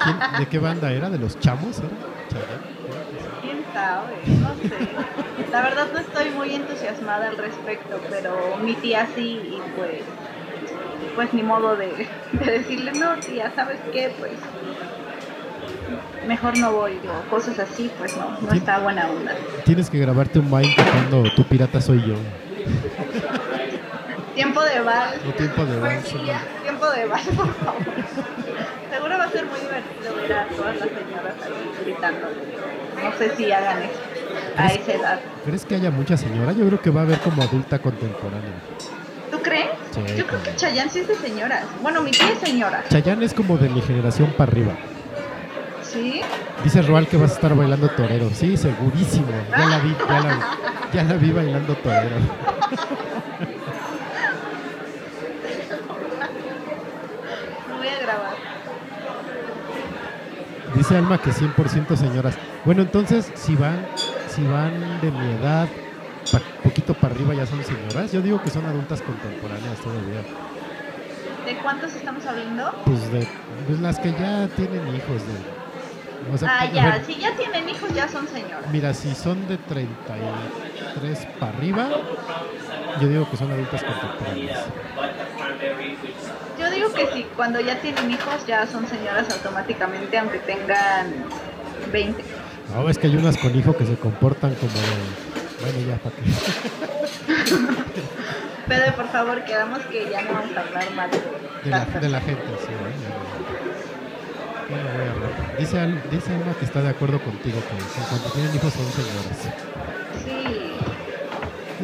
¿quién- ¿De qué banda era? ¿De los chamos? ¿Era? Chayanne. ¿Quién sabe? No sé. La verdad no estoy muy entusiasmada al respecto, pero mi tía sí y pues pues ni modo de, de decirle, no, tía, ¿sabes qué? Pues mejor no voy, o cosas así, pues no, no Sí. está buena onda. Tienes que grabarte un Vine tocando Tu pirata soy yo. Tiempo de vals. O tiempo de vals, Pues, ¿no? ya, Tiempo de vals, por favor. Seguro va a ser muy divertido ver a todas las señoras ahí gritando. No sé si hagan eso a esa edad. ¿Crees que haya mucha señora? Yo creo que va a haber como adulta contemporánea. Yo creo que Chayanne sí es de señoras. Bueno, mi tía es señora. Chayanne es como de mi generación para arriba. ¿Sí? Dice Roal que vas a estar bailando torero. Sí, segurísimo. Ya la vi, ya la, ya la vi bailando torero. Voy a grabar. Dice Alma que 100% señoras. Bueno, entonces, si van, si van de mi edad, poquito para arriba ya son señoras. Yo digo que son adultas contemporáneas todavía. ¿De cuántos estamos hablando? Pues de pues las que ya tienen hijos. De, o sea, Ah, ya, ver, si ya tienen hijos ya son señoras. Mira, si son de 33 para arriba, yo digo que son adultas contemporáneas. Yo digo que si cuando ya tienen hijos ya son señoras automáticamente, aunque tengan 20. No, es que hay unas con hijo que se comportan como de, bueno, ya para qué. Pero por favor, quedamos que ya no vamos a hablar mal de la, de la gente, sí. ¿eh? Ya no voy a hablar. Dice, dice Alma que está de acuerdo contigo, que en cuanto tienen hijos son señoras. Sí.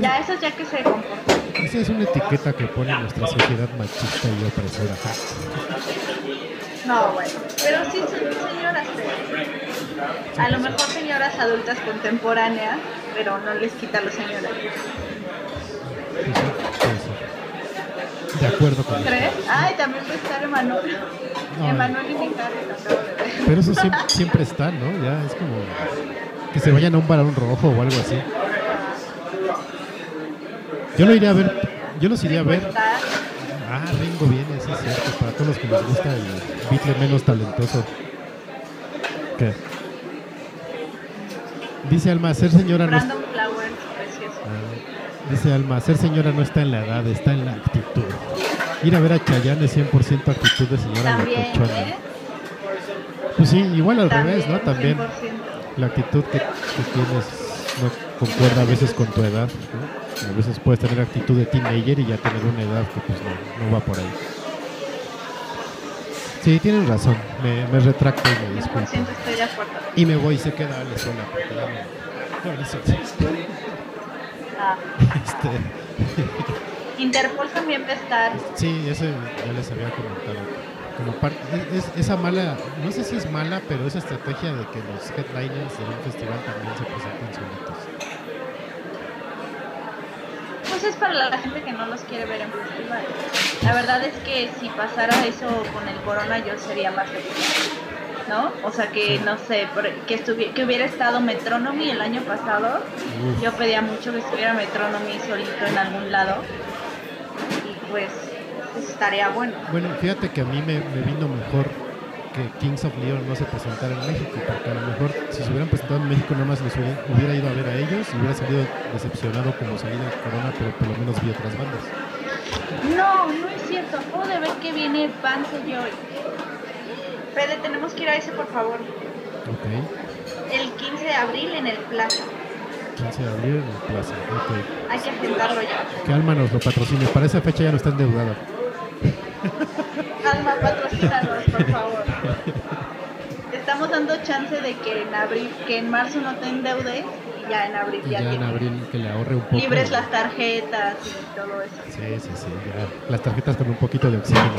Ya, eso ya que se comportan. Esa es una etiqueta que pone nuestra sociedad machista y opresora. No, bueno. Pero sí son señoras. pero- A lo mejor señoras adultas contemporáneas, pero no les quita los señores. Puede. De acuerdo con eso. ¿Crees? Ay, también a estar Emanuel. No, Emanuel y ver. Pero eso siempre, siempre está, ¿no? Ya es como que se vayan a un balón rojo o algo así. Yo lo iría a ver, yo los iría a ver. Ah, Ringo viene, sí es cierto, para todos los que les gusta el Beatle menos talentoso. ¿Qué? Dice Alma, ser señora no Brandon Flowers, precioso. Ah, dice Alma, ser señora no está en la edad, está en la actitud. Ir a ver a Chayanne es 100% actitud de señora También. ¿eh? Pues sí, igual al También, revés, ¿no? También 100%. la actitud que, que tienes no concuerda a veces con tu edad. ¿no? A veces puedes tener actitud de teenager y ya tener una edad que pues no, no va por ahí. Sí, tienen razón. Me, me retracto y me disculpo. 100% estoy de acuerdo. Y me voy y se queda Ale sola. no, no sé. Ah, Este, Interpol también va a estar. sí, eso ya les había comentado. Como parte, es, es- esa mala, no sé si es mala, pero esa estrategia de que los headliners de un festival también se presentan solitos. Pues es para la gente que no los quiere ver en festival. La verdad es que si pasara eso con el corona, yo sería más feliz. ¿No? O sea que, no sé, que, que hubiera estado Metronomy el año pasado. Uf. Yo pedía mucho que estuviera Metronomy solito en algún lado. Y pues, pues, estaría bueno. Bueno, fíjate que a mí me, me vino mejor que Kings of Leon no se presentara en México, porque a lo mejor si se hubieran presentado en México nada más los hubiera, hubiera ido a ver a ellos y hubiera salido decepcionado como salida de Corona, pero por lo menos vi otras bandas. No, no es cierto. Acabo de ver que viene Vance Joy. Fede, tenemos que ir a ese, por favor. Ok, El 15 de abril en el Plaza. 15 de abril en el Plaza. Ok, Hay que agendarlo ya. que Alma nos lo patrocine. Para esa fecha ya no está endeudada. Alma, patrocínanos, por favor. Estamos dando chance de que en abril, que en marzo no te endeudes y ya en abril Y ya, ya en tienes abril que le ahorre un poco. libres las tarjetas y todo eso. Sí, sí, sí, ya. Las tarjetas con un poquito de oxígeno.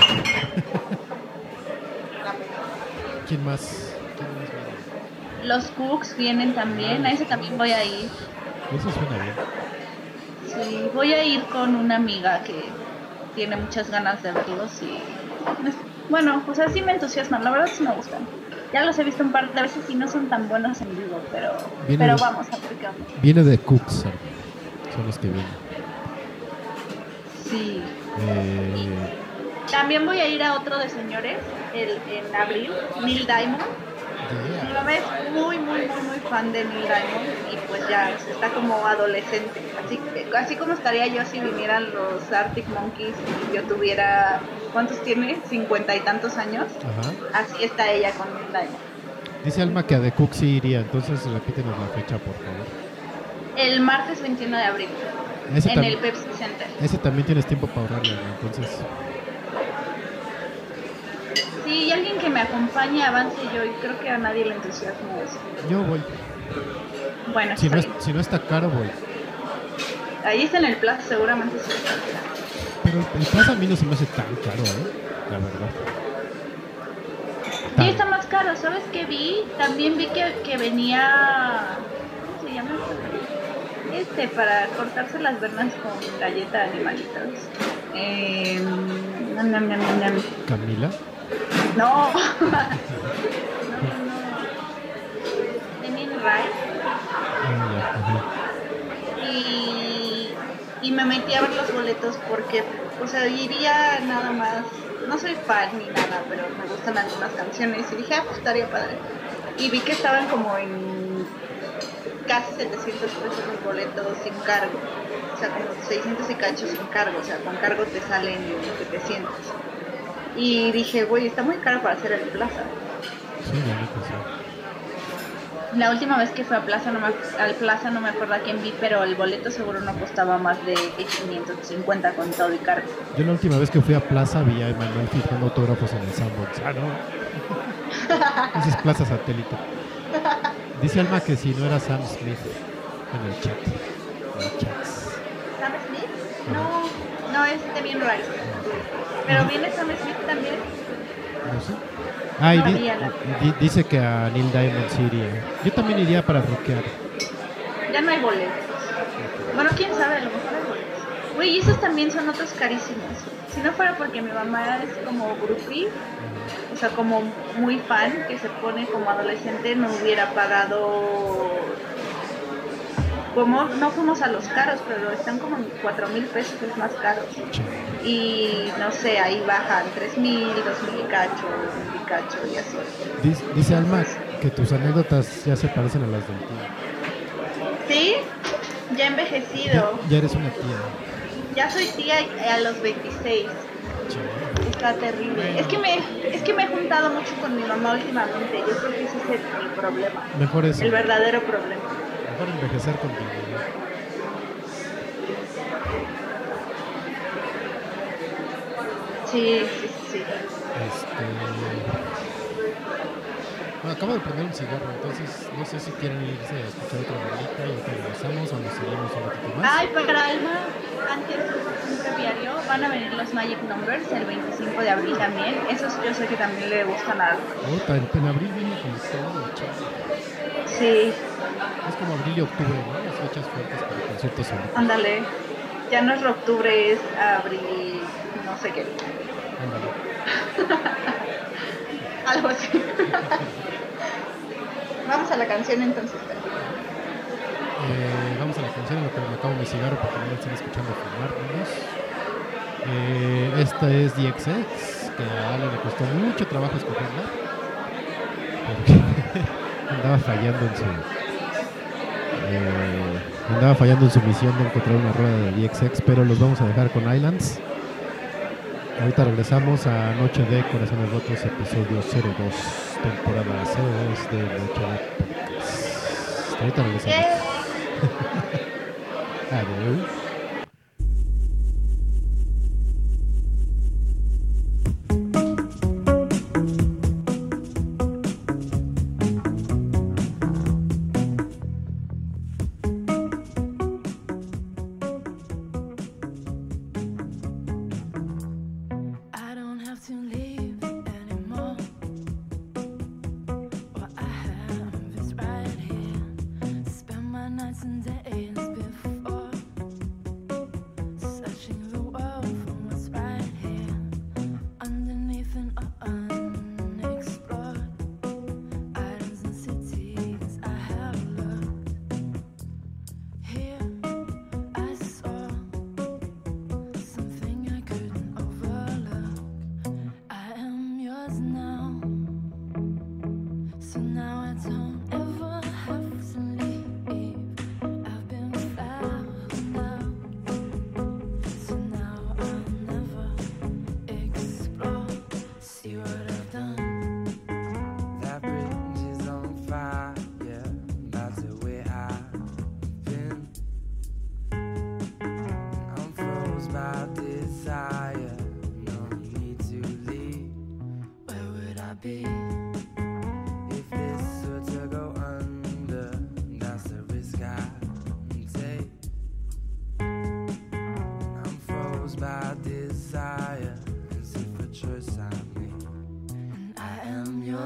¿Quién más? ¿Quién más viene? Los Cooks vienen también, a ese también voy a ir. Eso suena bien. Sí, voy a ir con una amiga que tiene muchas ganas de verlos y bueno, o sea, sí me entusiasman, la verdad sí me gustan. Ya los he visto un par de veces y no son tan buenos en vivo, pero, Viene pero de- vamos a. Viene de Cooks, son los que vienen. Sí. Eh, También voy a ir a otro de señores el, en abril, Neil Diamond. Mi mamá es muy, muy, muy, muy fan de Neil Diamond y pues ya está como adolescente. Así, así como estaría yo si vinieran los Arctic Monkeys y yo tuviera ¿cuántos tiene? Cincuenta y tantos años. Ajá. Así está ella con Neil Diamond. Dice Alma que a The Cook sí iría, entonces repítenos la fecha, por favor. El martes 21 de abril, Ese, en el Pepsi Center. ese también tienes tiempo para ahorrarle, entonces. Sí, y alguien que me acompañe avance yo, y creo que a nadie le entusiasma eso. Yo voy. Bueno, Si no, es- si no está caro, voy. ahí está en el plazo, seguramente sí está caro. Pero el, plaza a mí no se me hace tan caro, ¿eh? La verdad. Sí, está más caro. ¿Sabes qué vi? También vi que, que venía. ¿Cómo se llama? Este, para cortarse las venas con galleta de animalitos. Eh, nam, nam, nam, nam. Camila. No. no, no, ya, ajá. Y, y me metí a ver los boletos porque, o sea, iría nada más. No soy fan ni nada, pero me gustan algunas canciones. Y dije, ah, pues estaría padre. Y vi que estaban como en casi 700 pesos los boletos sin cargo. O sea, como 600 y cacho sin cargo. O sea, con cargo te salen 700. Y dije, güey, está muy caro para hacer el plaza. Sí, la. La última vez que fui a plaza no me, al plaza no me acuerdo a quién vi, pero el boleto seguro no costaba más de 550 con todo y cargo. Yo la última vez que fui a Plaza vi a Emanuel firmando autógrafos en el Sandbox. Ah, no. Esa es Plaza Satélite. Dice Alma que si no era Sam Smith en el chat. En el chat. ¿Sam Smith? No, no es de bien Rice. Pero viene Sam Smith también. No sé. Ah, y di- di- dice que a Neil Diamond sí iría. Yo también iría para rockear. Ya no hay boletos. Bueno, quién sabe, a lo mejor hay boletos. Güey, y esos también son otros carísimos. Si no fuera porque mi mamá es como groupie, o sea, como muy fan, que se pone como adolescente, no hubiera pagado. Como no fuimos a los caros, pero están como en 4 mil pesos, es más caros. Y no sé, ahí bajan 3 mil, 2 mil y cacho, mil y cacho y así. Dice, dice Alma que tus anécdotas ya se parecen a las del tío. ¿Sí? Ya envejecido. ya eres una tía. Ya soy tía a los 26. Che. Está terrible. Es que me, es que me he juntado mucho con mi mamá últimamente. Yo creo que ese es el, el problema. Mejor eso. El verdadero problema. Mejor envejecer contigo. Sí, sí, sí. Este... Bueno, acabo de prender un cigarro, entonces no sé si quieren irse a escuchar otra bolita y ahorita regresamos o nos seguimos un ratito más. Ay, para Alma, antes un breviario, van a venir los Magic Numbers el 25 de abril también. Esos yo sé que también le gustan a Puta, en, abril viene con todo, chaval. Sí, como abril y octubre, ¿no? Las fechas fuertes para conciertos ándale. Ya no es octubre, es abril, no sé qué. Ándale. Algo así. Vamos a la canción entonces. Eh, vamos a la canción en lo que me acabo mi cigarro porque no me están escuchando fumar. Eh, esta es DXX, que a Ale le costó mucho trabajo escogerla. Porque andaba fallando en su. Eh, andaba fallando en su misión de encontrar una rueda de DXX, pero los vamos a dejar con Islands. Ahorita regresamos a Noche de Corazones Rotos, episodio 02, temporada 02 de Noche de Podcast. Ahorita regresamos. Adiós.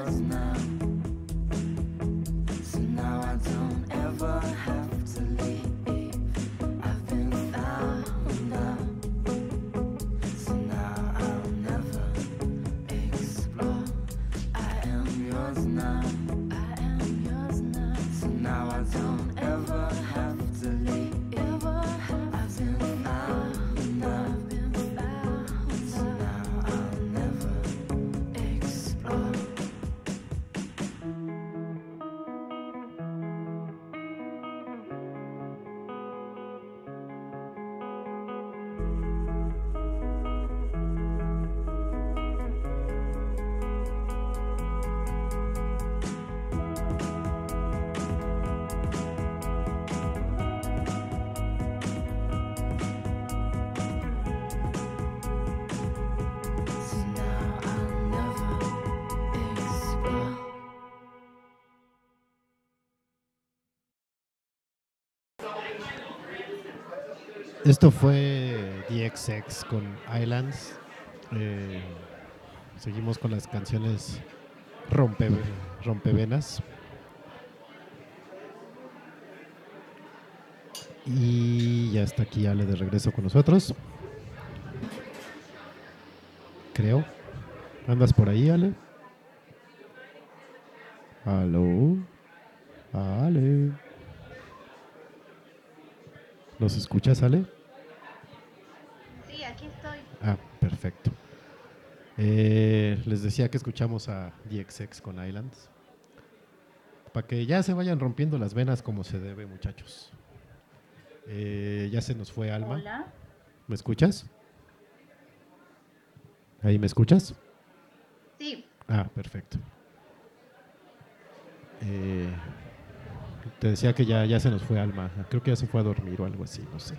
was not. Esto fue DXX con Islands. Eh, seguimos con las canciones rompe, rompevenas. Y ya está aquí Ale de regreso con nosotros. Creo. ¿Andas por ahí, Ale? ¿Aló? Ale. ¿Nos escuchas, Ale? Ah, perfecto. Eh, les decía que escuchamos a DXX con Islands. Para que ya se vayan rompiendo las venas como se debe, muchachos. Eh, ya se nos fue Alma. Hola. ¿Me escuchas? ¿Ahí me escuchas? Sí, Ah, perfecto. Eh, te decía que ya, ya se nos fue Alma. Creo que ya se fue a dormir o algo así, no sé.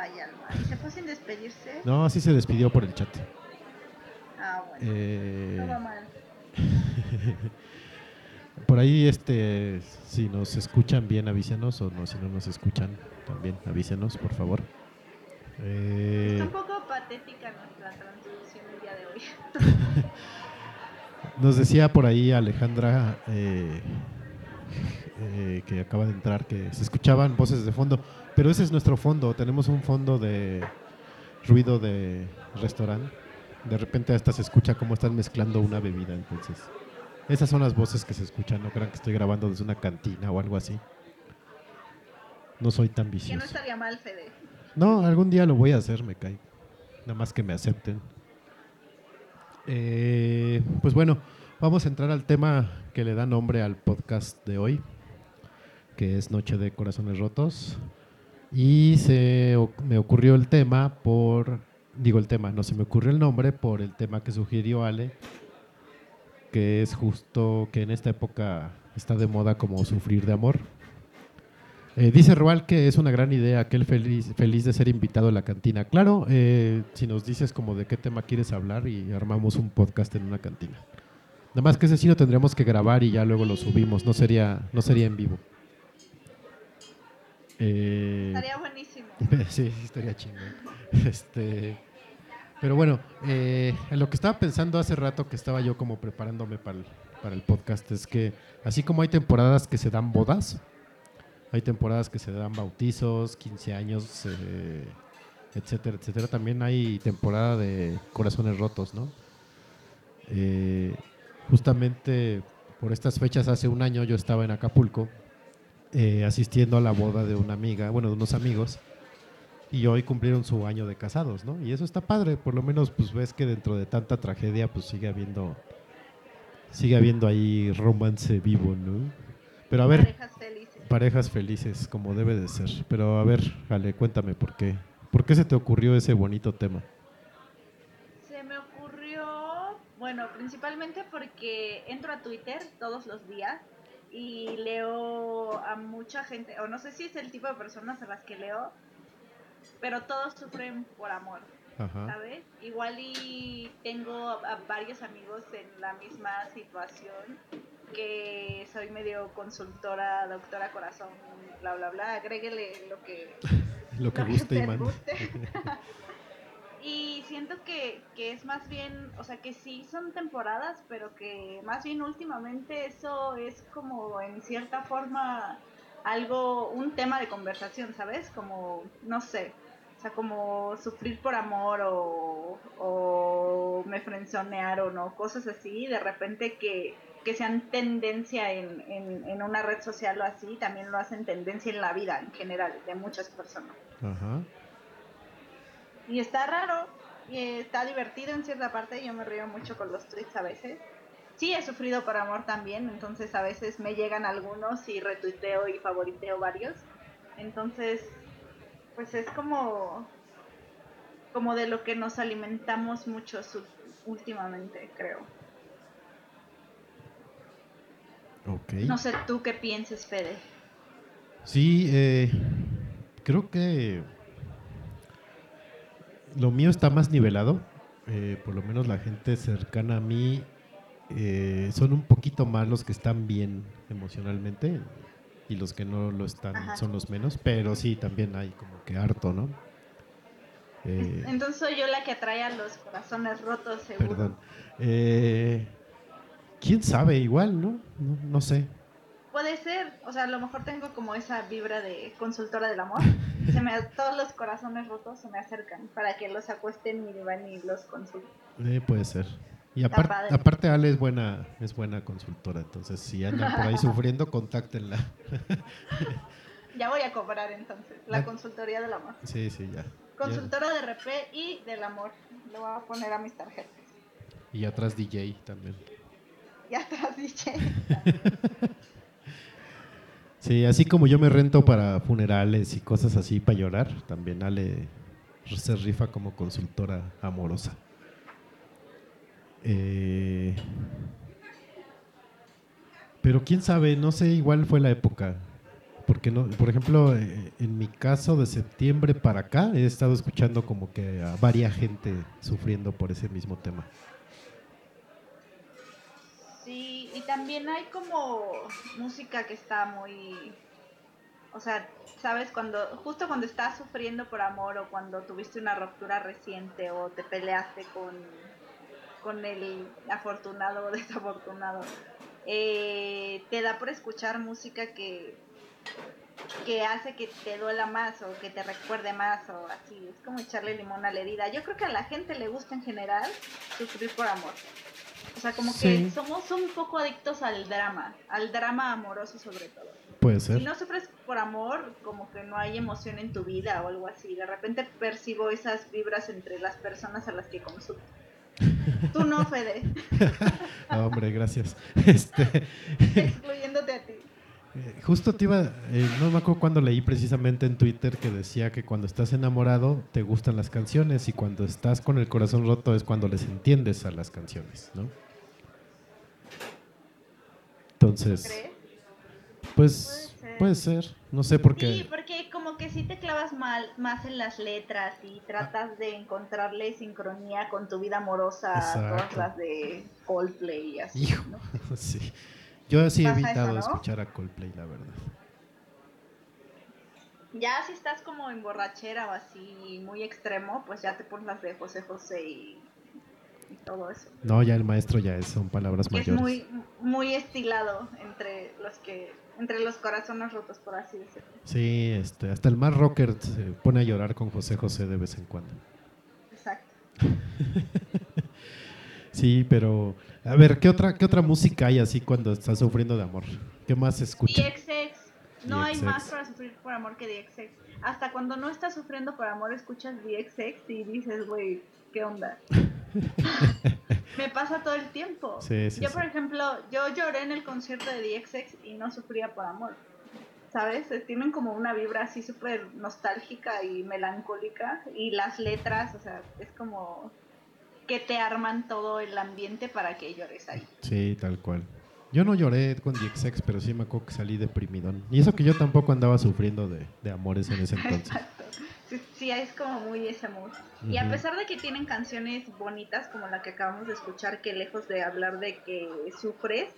Ay, Alma. ¿Y se fue sin despedirse? No, así se despidió por el chat. Ah, bueno. Eh, No va mal. Por ahí, este, si nos escuchan bien, avísenos, o no, si no nos escuchan, también avísenos, por favor. Eh, Está un poco patética nuestra transmisión el día de hoy. nos decía por ahí Alejandra, eh, eh, que acaba de entrar, que se escuchaban voces de fondo, pero ese es nuestro fondo, tenemos un fondo de ruido de restaurante. De repente hasta se escucha cómo están mezclando una bebida, entonces... Esas son las voces que se escuchan, no crean que estoy grabando desde una cantina o algo así. No soy tan Que no vicioso. estaría mal, Fede. No, algún día lo voy a hacer, me cae. Nada más que me acepten. Eh, pues bueno, vamos a entrar al tema que le da nombre al podcast de hoy, que es Noche de Corazones Rotos. Y se me ocurrió el tema por, digo el tema, no se me ocurrió el nombre por el tema que sugirió Ale, que es justo que en esta época está de moda como sufrir de amor. Eh, dice Roal que es una gran idea, aquel feliz, feliz de ser invitado a la cantina. Claro, eh, si nos dices como de qué tema quieres hablar y armamos un podcast en una cantina. Nada más que ese sí lo tendríamos que grabar y ya luego lo subimos, no sería, no sería en vivo. Eh, Estaría buenísimo. sí, sí, estaría chingón. Este, pero bueno, eh, en lo que estaba pensando hace rato que estaba yo como preparándome para el, para el podcast es que así como hay temporadas que se dan bodas, hay temporadas que se dan bautizos, 15 años, eh, etcétera, etcétera. También hay temporada de corazones rotos, ¿no? Eh, justamente por estas fechas, hace un año yo estaba en Acapulco eh, asistiendo a la boda de una amiga, bueno, de unos amigos, y hoy cumplieron su año de casados, ¿no? Y eso está padre, por lo menos pues ves que dentro de tanta tragedia pues sigue habiendo, sigue habiendo ahí romance vivo, ¿no? Pero a ver, Parejas felices. parejas felices, como debe de ser. Pero a ver, Ale, cuéntame por qué. ¿Por qué se te ocurrió ese bonito tema? Se me ocurrió, bueno, principalmente porque entro a Twitter todos los días y leo a mucha gente, o no sé si es el tipo de personas a las que leo, pero todos sufren por amor. Ajá. ¿sabes? Igual y tengo a varios amigos en la misma situación, que soy medio consultora, doctora corazón, bla, bla, bla, agréguele lo que, Lo que lo que guste y te mande. guste. y siento que, que es más bien, o sea, que sí son temporadas, pero que más bien últimamente eso es como en cierta forma algo, un tema de conversación, ¿sabes? Como, no sé, o sea, como sufrir por amor o, o me frenzonearon o cosas así, de repente que, que sean tendencia en, en, en una red social o así, también lo hacen tendencia en la vida en general de muchas personas. Ajá. Y está raro, y está divertido en cierta parte, yo me río mucho con los tweets a veces. Sí, he sufrido por amor también, entonces a veces me llegan algunos y retuiteo y favoriteo varios. Entonces, pues es como como de lo que nos alimentamos mucho últimamente, creo. Ok. No sé tú qué pienses, Fede. Sí, eh, creo que lo mío está más nivelado. eh, por lo menos la gente cercana a mí eh, son un poquito más los que están bien emocionalmente y los que no lo están Ajá. son los menos. Pero sí, también hay como que harto, ¿no? Eh, Entonces soy yo la que atrae a los corazones rotos, seguro. perdón. Eh, ¿Quién sabe? Igual, ¿no? No, no sé. Puede ser, o sea, a lo mejor tengo como esa vibra de consultora del amor. Se me, todos los corazones rotos se me acercan para que los acuesten y van y los consulten. Eh, puede ser. Y Está aparte, Ale es buena, es buena consultora, entonces si andan por ahí sufriendo, contáctenla. Ya voy a cobrar entonces, la consultoría del amor. Sí, sí, ya. Consultora de RP y del amor. Lo voy a poner a mis tarjetas. Y atrás DJ también. Y atrás dije, Sí, así como yo me rento para funerales y cosas así para llorar, también Ale se rifa como consultora amorosa. Eh, pero quién sabe, no sé, igual fue la época. Porque no, por ejemplo, eh, en mi caso de septiembre para acá he estado escuchando como que a varias gente sufriendo por ese mismo tema. Sí, y también hay como música que está muy... O sea, sabes, cuando justo cuando estás sufriendo por amor o cuando tuviste una ruptura reciente o te peleaste con, con el afortunado o desafortunado, eh, te da por escuchar música que, que hace que te duela más o que te recuerde más o así. Es como echarle limón a la herida. Yo creo que a la gente le gusta en general sufrir por amor. O sea, como Sí. que somos un poco adictos al drama, al drama amoroso sobre todo. Puede ser. Si no sufres por amor, como que no hay emoción en tu vida o algo así. De repente percibo esas vibras entre las personas a las que consulto. Tú no, Fede, hombre, gracias. Este, excluyéndote a ti. Eh, Justo te iba, eh, no me acuerdo cuando leí precisamente en Twitter que decía que cuando estás enamorado te gustan las canciones y cuando estás con el corazón roto es cuando les entiendes a las canciones, ¿no? Entonces, ¿Crees? pues Puede ser. puede ser, no sé por qué. Sí, porque como que sí te clavas mal, más en las letras y tratas de encontrarle sincronía con tu vida amorosa, Exacto. todas las de Coldplay y así. Hijo, ¿no? sí. Yo sí he eso, evitado ¿no? escuchar a Coldplay, la verdad. Ya si estás como en borrachera o así muy extremo, pues ya te pones las de José José y, y todo eso. No, ya el maestro ya es, son palabras Que es mayores. muy, muy estilado entre los que, entre los corazones rotos, por así decirlo. Sí, este, hasta el más rocker se pone a llorar con José José de vez en cuando. Exacto. Sí, pero a ver, ¿qué otra, qué otra música hay así cuando estás sufriendo de amor? ¿Qué más se escucha? DXX. No hay más para sufrir por amor que DXX. Hasta cuando no estás sufriendo por amor, escuchas DXX y dices, güey, ¿qué onda? Me pasa todo el tiempo. Sí, sí, yo, sí. por ejemplo, yo lloré en el concierto de DXX y no sufría por amor. ¿Sabes? Eh, Tienen como una vibra así súper nostálgica y melancólica. Y las letras, o sea, es como que te arman todo el ambiente para que llores ahí. Sí, tal cual. Yo no lloré con DXX, pero sí me acuerdo que salí deprimidón. Y eso que yo tampoco andaba sufriendo de, de amores en ese entonces. Exacto. Sí, sí, es como muy ese mood. Y a pesar de que tienen canciones bonitas como la que acabamos de escuchar, que lejos de hablar de que sufres,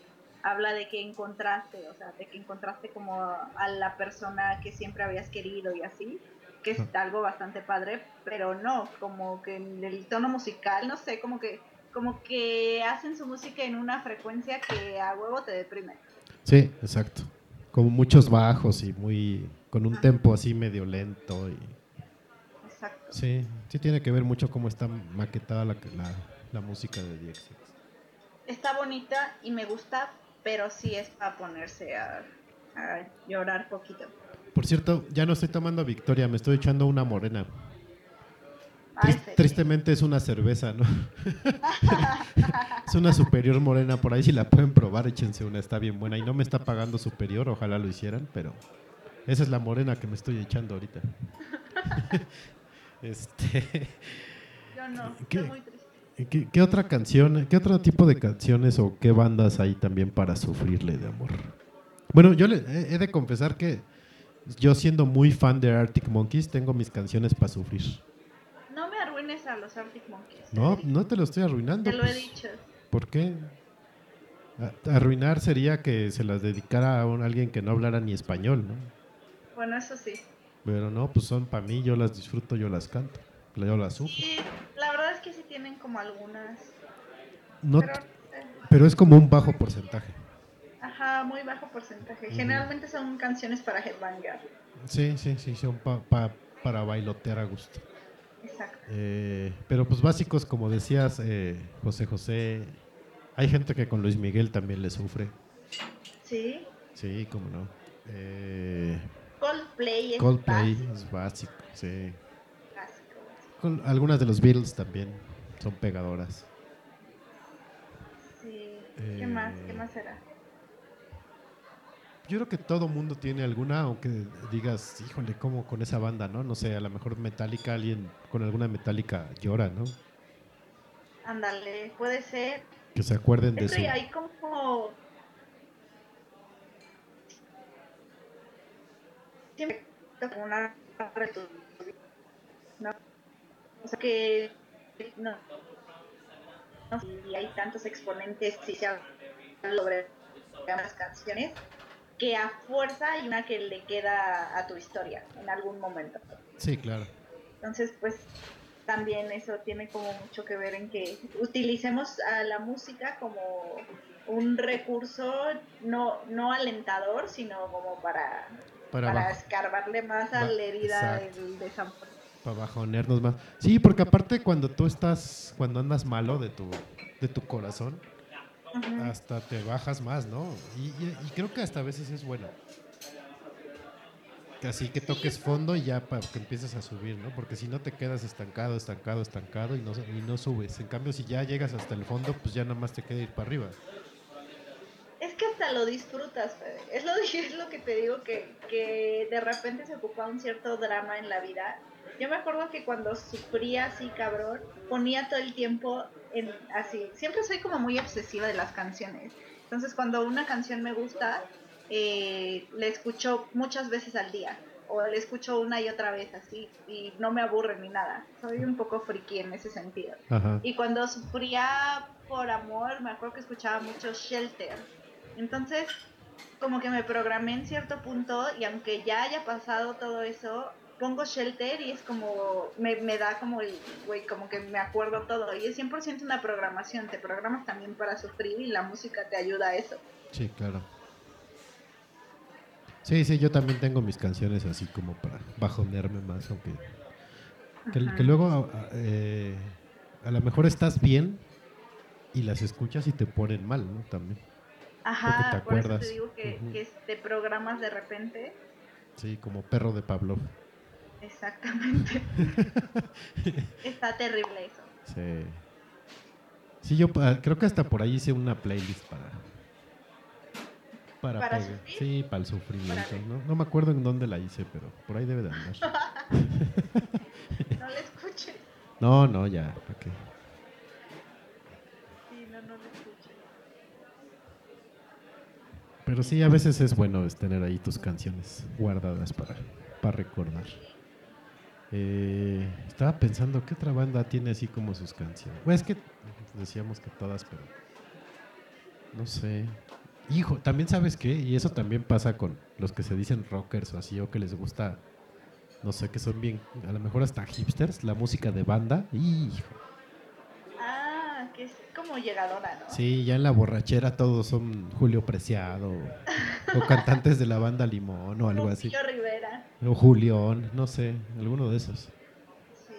habla de que encontraste, o sea, de que encontraste como a la persona que siempre habías querido y así, que es algo bastante padre, pero no, como que en el tono musical, no sé, como que como que hacen su música en una frecuencia que a huevo te deprime. Sí, exacto. Como muchos bajos y muy con un Ajá. tempo así medio lento y Exacto. sí, sí tiene que ver mucho cómo está maquetada la, la, la música de DXX. Está bonita y me gusta, pero sí es para ponerse a, a llorar poquito. Por cierto, ya no estoy tomando Victoria, me estoy echando una morena. Ay, Tris- sí. tristemente es una cerveza, ¿no? es una superior morena, por ahí si la pueden probar, échense una, está bien buena. Y no me está pagando superior, ojalá lo hicieran, pero esa es la morena que me estoy echando ahorita. este, Yo no, ¿Qué? estoy muy triste. ¿qué, qué otra canción, qué otro tipo de canciones o qué bandas hay también para sufrirle de amor? Bueno, yo le, he de confesar que yo siendo muy fan de Arctic Monkeys, tengo mis canciones para sufrir. No me arruines a los Arctic Monkeys. No, Federico. no te lo estoy arruinando. Te lo he pues. dicho. ¿Por qué? Arruinar sería que se las dedicara a un, alguien que no hablara ni español, ¿no? Bueno, eso sí. Pero no, pues son para mí, yo las disfruto, yo las canto, yo las sufro. Y la verdad es que sí tienen como algunas. No, pero, eh, pero es como un bajo porcentaje. Ajá, muy bajo porcentaje. Generalmente son canciones para headbanger. Sí, sí, sí, son pa- pa- para bailotear a gusto. Exacto. Eh, pero pues básicos, como decías, eh, José José, hay gente que con Luis Miguel también le sufre. Sí. Sí, cómo no. Eh, Coldplay es Coldplay básico, es básico, sí. básico, básico. Con algunas de los Beatles también son pegadoras. Sí. ¿Qué más? ¿Qué Eh, más será? Yo creo que todo mundo tiene alguna, aunque digas, híjole, ¿cómo con esa banda, no? No sé, a lo mejor Metallica, alguien con alguna Metallica llora, ¿no? Ándale, puede ser. Que se acuerden de Es su... que hay como. Siempre como una. ¿no? O sea que. No. no y hay tantos exponentes si se habla sobre las canciones que a fuerza hay una que le queda a tu historia en algún momento. Sí, claro. Entonces, pues también eso tiene como mucho que ver en que utilicemos a la música como un recurso no, no alentador, sino como para, Para, para, escarbarle más a la herida del desamor. para bajonearnos más. Sí, porque aparte cuando tú estás, cuando andas malo de tu, de tu corazón, Hasta te bajas más, ¿no? Y, y- y creo que hasta a veces es bueno. Así que toques fondo y ya para que empieces a subir, ¿no? Porque si no te quedas estancado, estancado, estancado y no, y no subes. En cambio, si ya llegas hasta el fondo, pues ya nada más te queda ir para arriba. Es que hasta lo disfrutas, Fede. Es lo, es lo que te digo que, que de repente se ocupa un cierto drama en la vida. Yo me acuerdo que cuando sufría así, cabrón, ponía todo el tiempo en así. Siempre soy como muy obsesiva de las canciones. Entonces, cuando una canción me gusta, eh, la escucho muchas veces al día. O la escucho una y otra vez así. Y no me aburre ni nada. Soy un poco friki en ese sentido. Ajá. Y cuando sufría por amor, me acuerdo que escuchaba mucho Shelter. Entonces, como que me programé en cierto punto y aunque ya haya pasado todo eso, pongo Shelter y es como, me, me da como el, güey, como que me acuerdo todo. Y es 100% una programación, te programas también para sufrir y la música te ayuda a eso. Sí, claro. Sí, sí, yo también tengo mis canciones así como para bajonearme más, aunque... Que, luego a, eh, a lo mejor estás bien y las escuchas y te ponen mal, ¿no? También. Ajá, te por eso acuerdas. te digo que te programas de repente. Sí, como perro de Pablo. Exactamente. Está terrible eso. Sí. Sí, yo pa- creo que hasta por ahí hice una playlist para... Para, ¿Para sufrir? Sí, para el sufrimiento. ¿no? no me acuerdo en dónde la hice, pero por ahí debe de andar. No le escuches. No, no, ya, ¿para qué? Sí, no, no le escuches. Pero sí, a veces es bueno tener ahí tus canciones guardadas para, para recordar. Eh, estaba pensando, ¿qué otra banda tiene así como sus canciones? Pues es que decíamos que todas, pero no sé. Hijo, también sabes qué, y eso también pasa con los que se dicen rockers o así, o que les gusta, no sé, que son bien, a lo mejor hasta hipsters, la música de banda. Hijo. Que es como llegadora, ¿no? Sí, ya en la borrachera todos son Julio Preciado o cantantes de la banda Limón o algo así. Lupillo Rivera. O Julión, no sé, alguno de esos. Sí.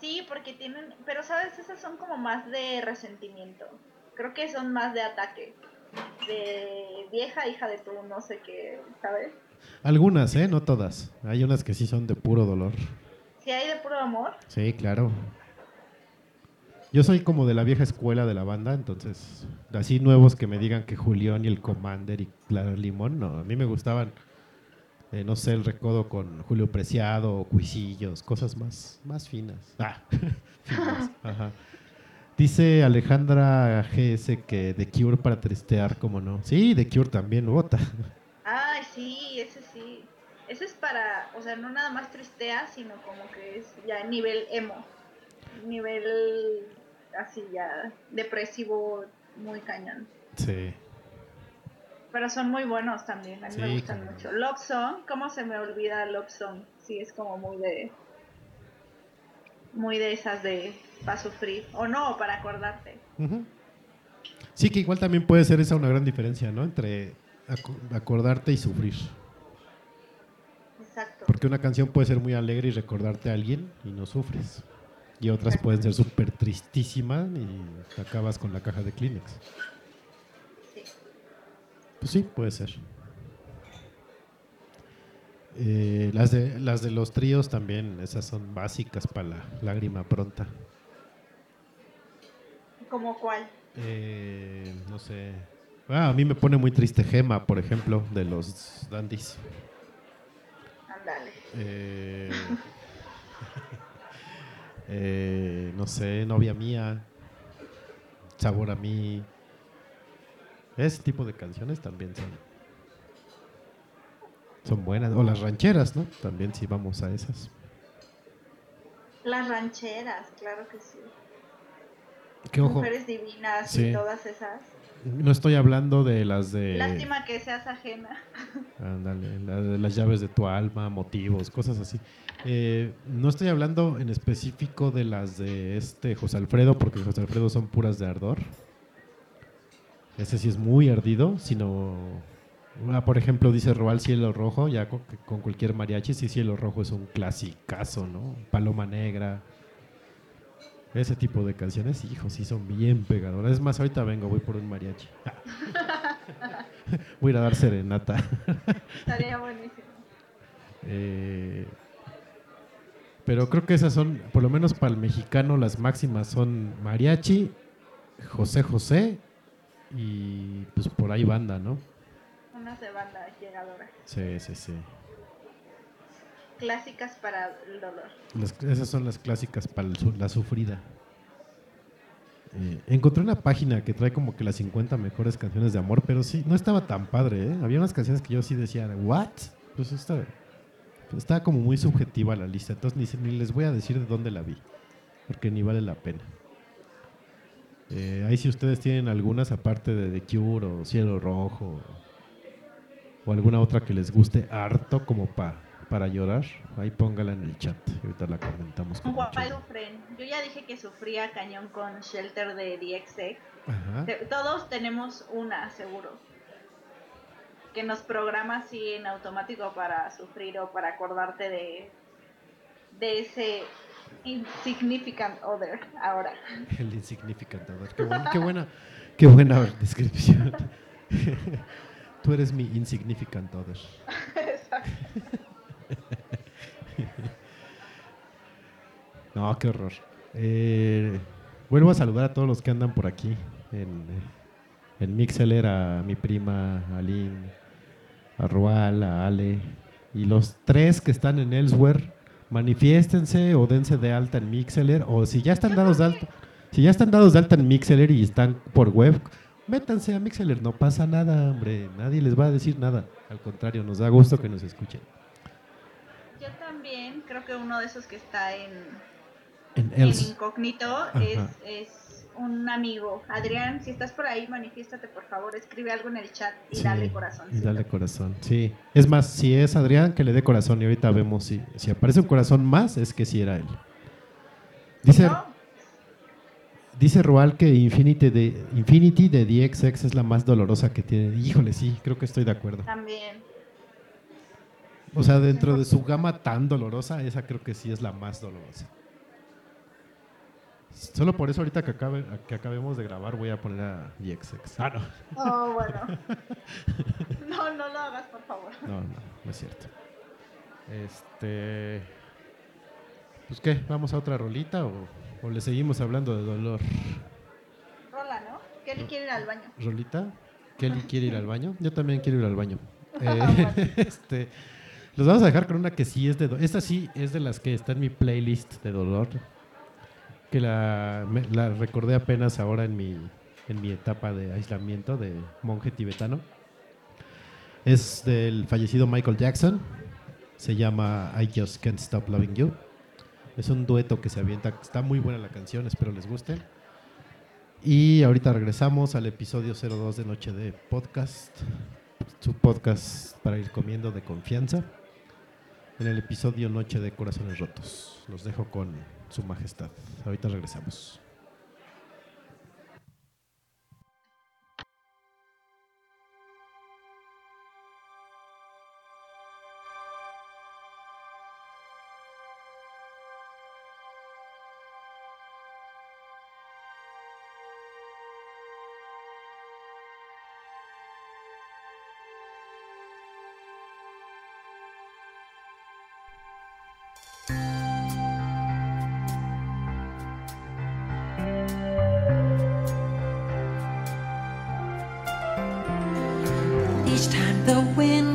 Sí, porque tienen, pero sabes, esas son como más de resentimiento. Creo que son más de ataque. De vieja hija de tu no sé qué, ¿sabes? Algunas, ¿eh? No todas. Hay unas que sí son de puro dolor. Si hay de puro amor, Sí, claro. Yo soy como de la vieja escuela de la banda, entonces, así nuevos que me digan que Julián y el Commander y Clara Limón, no, a mí me gustaban, eh, no sé, el recodo con Julio Preciado Cuisillos, cosas más, más finas. Ah, finas, ajá. Dice Alejandra GS que The Cure para tristear, como no. Sí, The Cure también vota. Ay, sí, ese sí. Ese es para, o sea, no nada más tristea, sino como que es ya nivel emo. Nivel así ya depresivo, muy cañón. Sí. Pero son muy buenos también, a mí me gustan mucho. Love Song, ¿cómo se me olvida Love Song? Sí, es como muy de... Muy de esas de para sufrir. O no, para acordarte. Sí, que igual también puede ser esa una gran diferencia, ¿no? Entre aco- acordarte y sufrir. Exacto. Porque una canción puede ser muy alegre y recordarte a alguien y no sufres. Y otras pueden ser súper tristísimas y acabas con la caja de Kleenex. Sí. Pues sí, puede ser. Eh, las, de, las de los tríos también, esas son básicas para la lágrima pronta. ¿Como cuál? Eh, no sé. Ah, a mí me pone muy triste Gema, por ejemplo, de los Dandies. Ándale. Eh, eh, no sé, novia mía, sabor a mí. Ese tipo de canciones también son, son buenas. O las rancheras, ¿no? También sí vamos a esas. Las rancheras, claro que sí. Ojo, Mujeres divinas Sí. y todas esas. No estoy hablando de las de... Lástima que seas ajena. Ándale, la de las llaves de tu alma, motivos, cosas así. Eh, no estoy hablando en específico de las de este José Alfredo, porque José Alfredo son puras de ardor. Ese sí es muy ardido, sino... ah, por ejemplo, dice Roal Cielo Rojo, ya con, con cualquier mariachi, sí, Cielo Rojo es un clasicazo, ¿no? Paloma Negra. Ese tipo de canciones, hijo, sí son bien pegadoras. Es más, ahorita vengo, voy por un mariachi. voy a ir a dar serenata. Estaría buenísimo. Eh, pero creo que esas son, por lo menos para el mexicano, las máximas son mariachi, José José y pues por ahí banda, ¿no? Unas de banda llegadora. Sí, sí, sí. Clásicas para el dolor. Esas son las clásicas para el la sufrida. Eh, encontré una página que trae como que las 50 mejores canciones de amor, pero sí, no estaba tan padre, ¿eh? Había unas canciones que yo sí decía, ¿what? Pues esta, estaba como muy subjetiva la lista, entonces ni, ni les voy a decir de dónde la vi, porque ni vale la pena. Eh, ahí si ustedes tienen algunas, aparte de The Cure o Cielo Rojo, o alguna otra que les guste harto como pa, para llorar, ahí póngala en el chat, y ahorita la comentamos. con mucho ¿Cuál gusto. sufren? Yo ya dije que sufría cañón con Shelter de DXX. Te- Todos tenemos una, seguro. Que nos programa así en automático para sufrir o para acordarte de, de ese insignificant other ahora. El insignificant other. Qué, buen- qué buena, qué buena descripción. Tú eres mi insignificant other. No, qué horror. Eh, vuelvo a saludar a todos los que andan por aquí en, Mixeler, a mi prima Aline, a Rual, a Ale y los tres que están en Elsewhere, manifiéstense o dense de alta en Mixeler o si ya están dados de alta, si ya están dados de alta en Mixeler y están por web, métanse a Mixeler, no pasa nada, hombre, nadie les va a decir nada, al contrario, nos da gusto que nos escuchen. Creo que uno de esos que está en, En incógnito es, es un amigo. Adrián, si estás por ahí, manifiéstate por favor, escribe algo en el chat y Sí, dale corazón. Y dale corazón, sí. Es más, si es Adrián, que le dé corazón y ahorita vemos si, si aparece un corazón más, es que sí era él. Dice, ¿No? dice Roal que Infinity de, Infinity de DXX es la más dolorosa que tiene. Híjole, sí, creo que estoy de acuerdo. También. O sea, dentro de su gama tan dolorosa, esa creo que sí es la más dolorosa. Solo por eso ahorita que, acabe, que acabemos de grabar voy a poner a DXX. Ah, no. Oh, bueno. No, no lo hagas, por favor. No, no, no es cierto. Este. Pues qué, ¿vamos a otra rolita o, o le seguimos hablando de dolor? Rola, ¿no? Kelly quiere ir al baño. ¿Rolita? ¿Kelly quiere ir al baño? Yo también quiero ir al baño. Eh, este, los vamos a dejar con una que sí es de dolor. Esta sí es de las que está en mi playlist de dolor. Que la, recordé apenas ahora en mi, en mi etapa de aislamiento de monje tibetano. Es del fallecido Michael Jackson. Se llama I Just Can't Stop Loving You. Es un dueto que se avienta. Está muy buena la canción, espero les guste. Y ahorita regresamos al episodio 02 de Noche de Podcast. Su podcast para ir comiendo de confianza. En el episodio Noche de Corazones Rotos. Los dejo con su majestad. Ahorita regresamos. The wind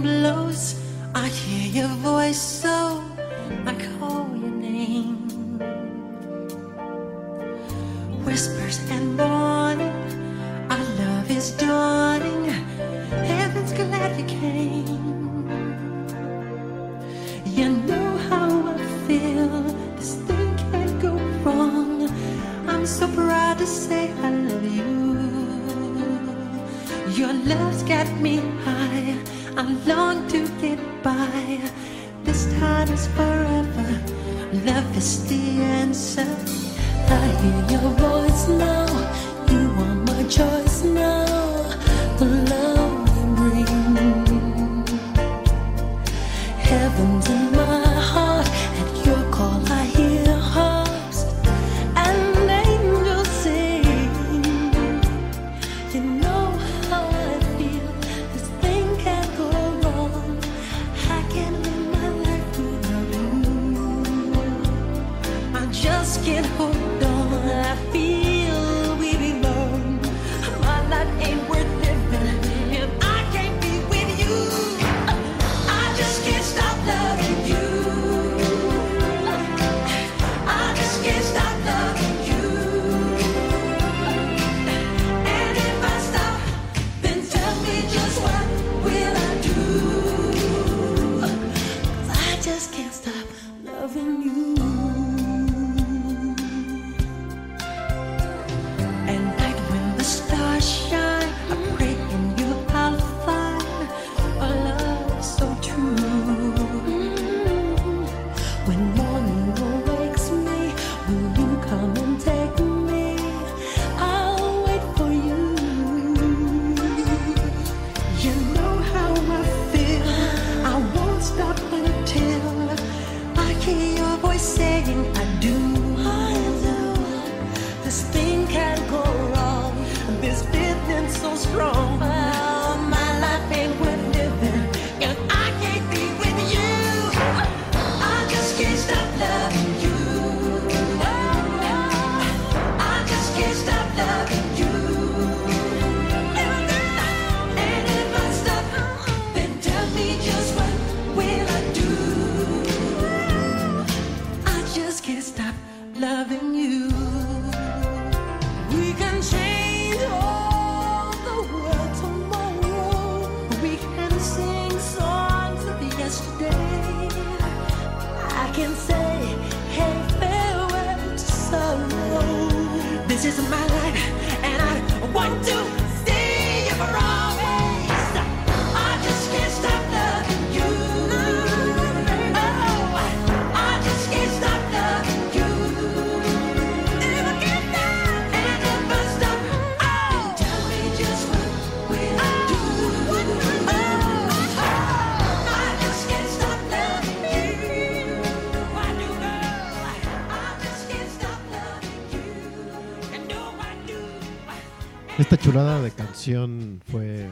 Esta chulada de canción fue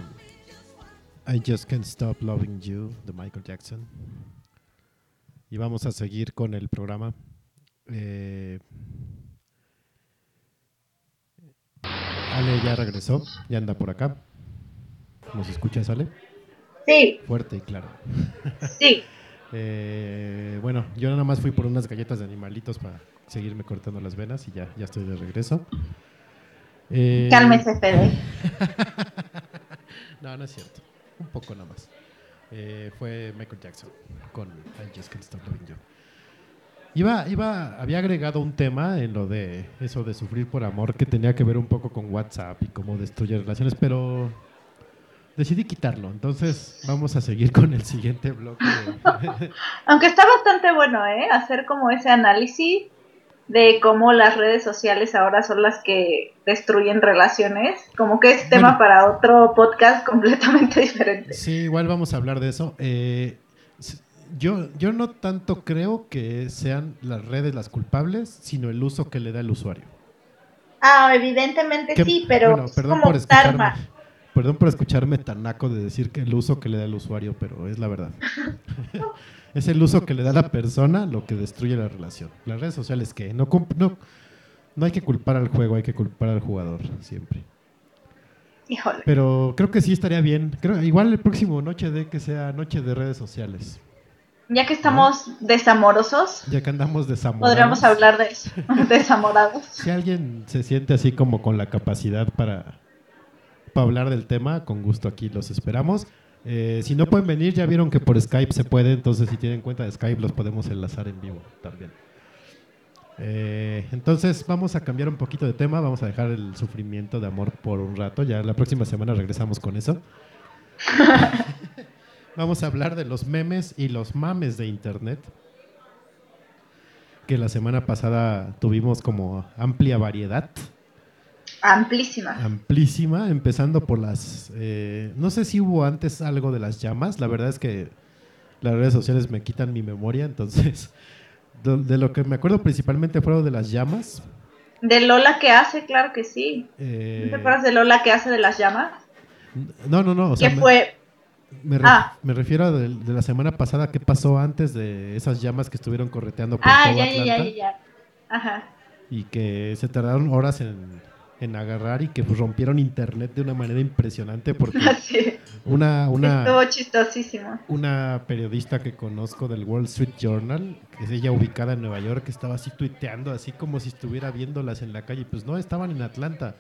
I Just Can't Stop Loving You de Michael Jackson. Y vamos a seguir con el programa. Eh, Ale ya regresó, ya anda por acá. ¿Nos escuchas, Ale? Sí, Fuerte y claro. sí. Eh, bueno, yo nada más fui por unas galletas de animalitos para seguirme cortando las venas y ya, ya estoy de regreso. Eh, Cálmese, Fede. no, no es cierto. Un poco nada más. Eh, fue Michael Jackson con I Just Can't Stop Loving You. Iba, iba, había agregado un tema en lo de eso de sufrir por amor que tenía que ver un poco con WhatsApp y cómo destruye relaciones, pero decidí quitarlo. Entonces vamos a seguir con el siguiente bloque. Aunque está bastante bueno, ¿eh? Hacer como ese análisis de cómo las redes sociales ahora son las que destruyen relaciones. Como que es tema Bueno. para otro podcast completamente diferente. Sí, igual vamos a hablar de eso. Eh, yo, yo no tanto creo que sean las redes las culpables, sino el uso que le da el usuario. Ah, evidentemente Que- sí, pero bueno, perdón como por escucharme, karma. perdón por escucharme tan naco de decir que el uso que le da el usuario, pero es la verdad. es el uso que le da la persona lo que destruye la relación. Las redes sociales que no, no, no hay que culpar al juego, hay que culpar al jugador siempre. Híjole. Pero creo que sí estaría bien. Creo, igual el próximo noche de que sea noche de redes sociales. Ya que estamos desamorosos, Ya que andamos desamorados. podríamos hablar de eso. Desamorados. Si alguien se siente así como con la capacidad para, para hablar del tema, con gusto aquí los esperamos. Eh, si no pueden venir, ya vieron que por Skype se puede, entonces si tienen cuenta de Skype los podemos enlazar en vivo también. Eh, entonces vamos a cambiar un poquito de tema, vamos a dejar el sufrimiento de amor por un rato, ya la próxima semana regresamos con eso. vamos a hablar de los memes y los mames de Internet que la semana pasada tuvimos como amplia variedad, Amplísima. amplísima, empezando por las... eh, no sé si hubo antes algo de las llamas, la verdad es que las redes sociales me quitan mi memoria, entonces de, lo que me acuerdo principalmente fue lo de las llamas. De Lola que hace, claro que sí. eh, ¿No te acuerdas de Lola que hace de las llamas? no, no, no, o sea, que fue me re- Ah. me refiero a de, de la semana pasada, ¿qué pasó antes de esas llamas que estuvieron correteando por Ah, todo ya, ya, ya, ya. Ajá. y que se tardaron horas en, en agarrar y que pues, rompieron internet de una manera impresionante porque una, una, chistosísimo. una periodista que conozco del Wall Street Journal, que es ella ubicada en Nueva York, estaba así tuiteando, así como si estuviera viéndolas en la calle. Pues no, estaban en Atlanta.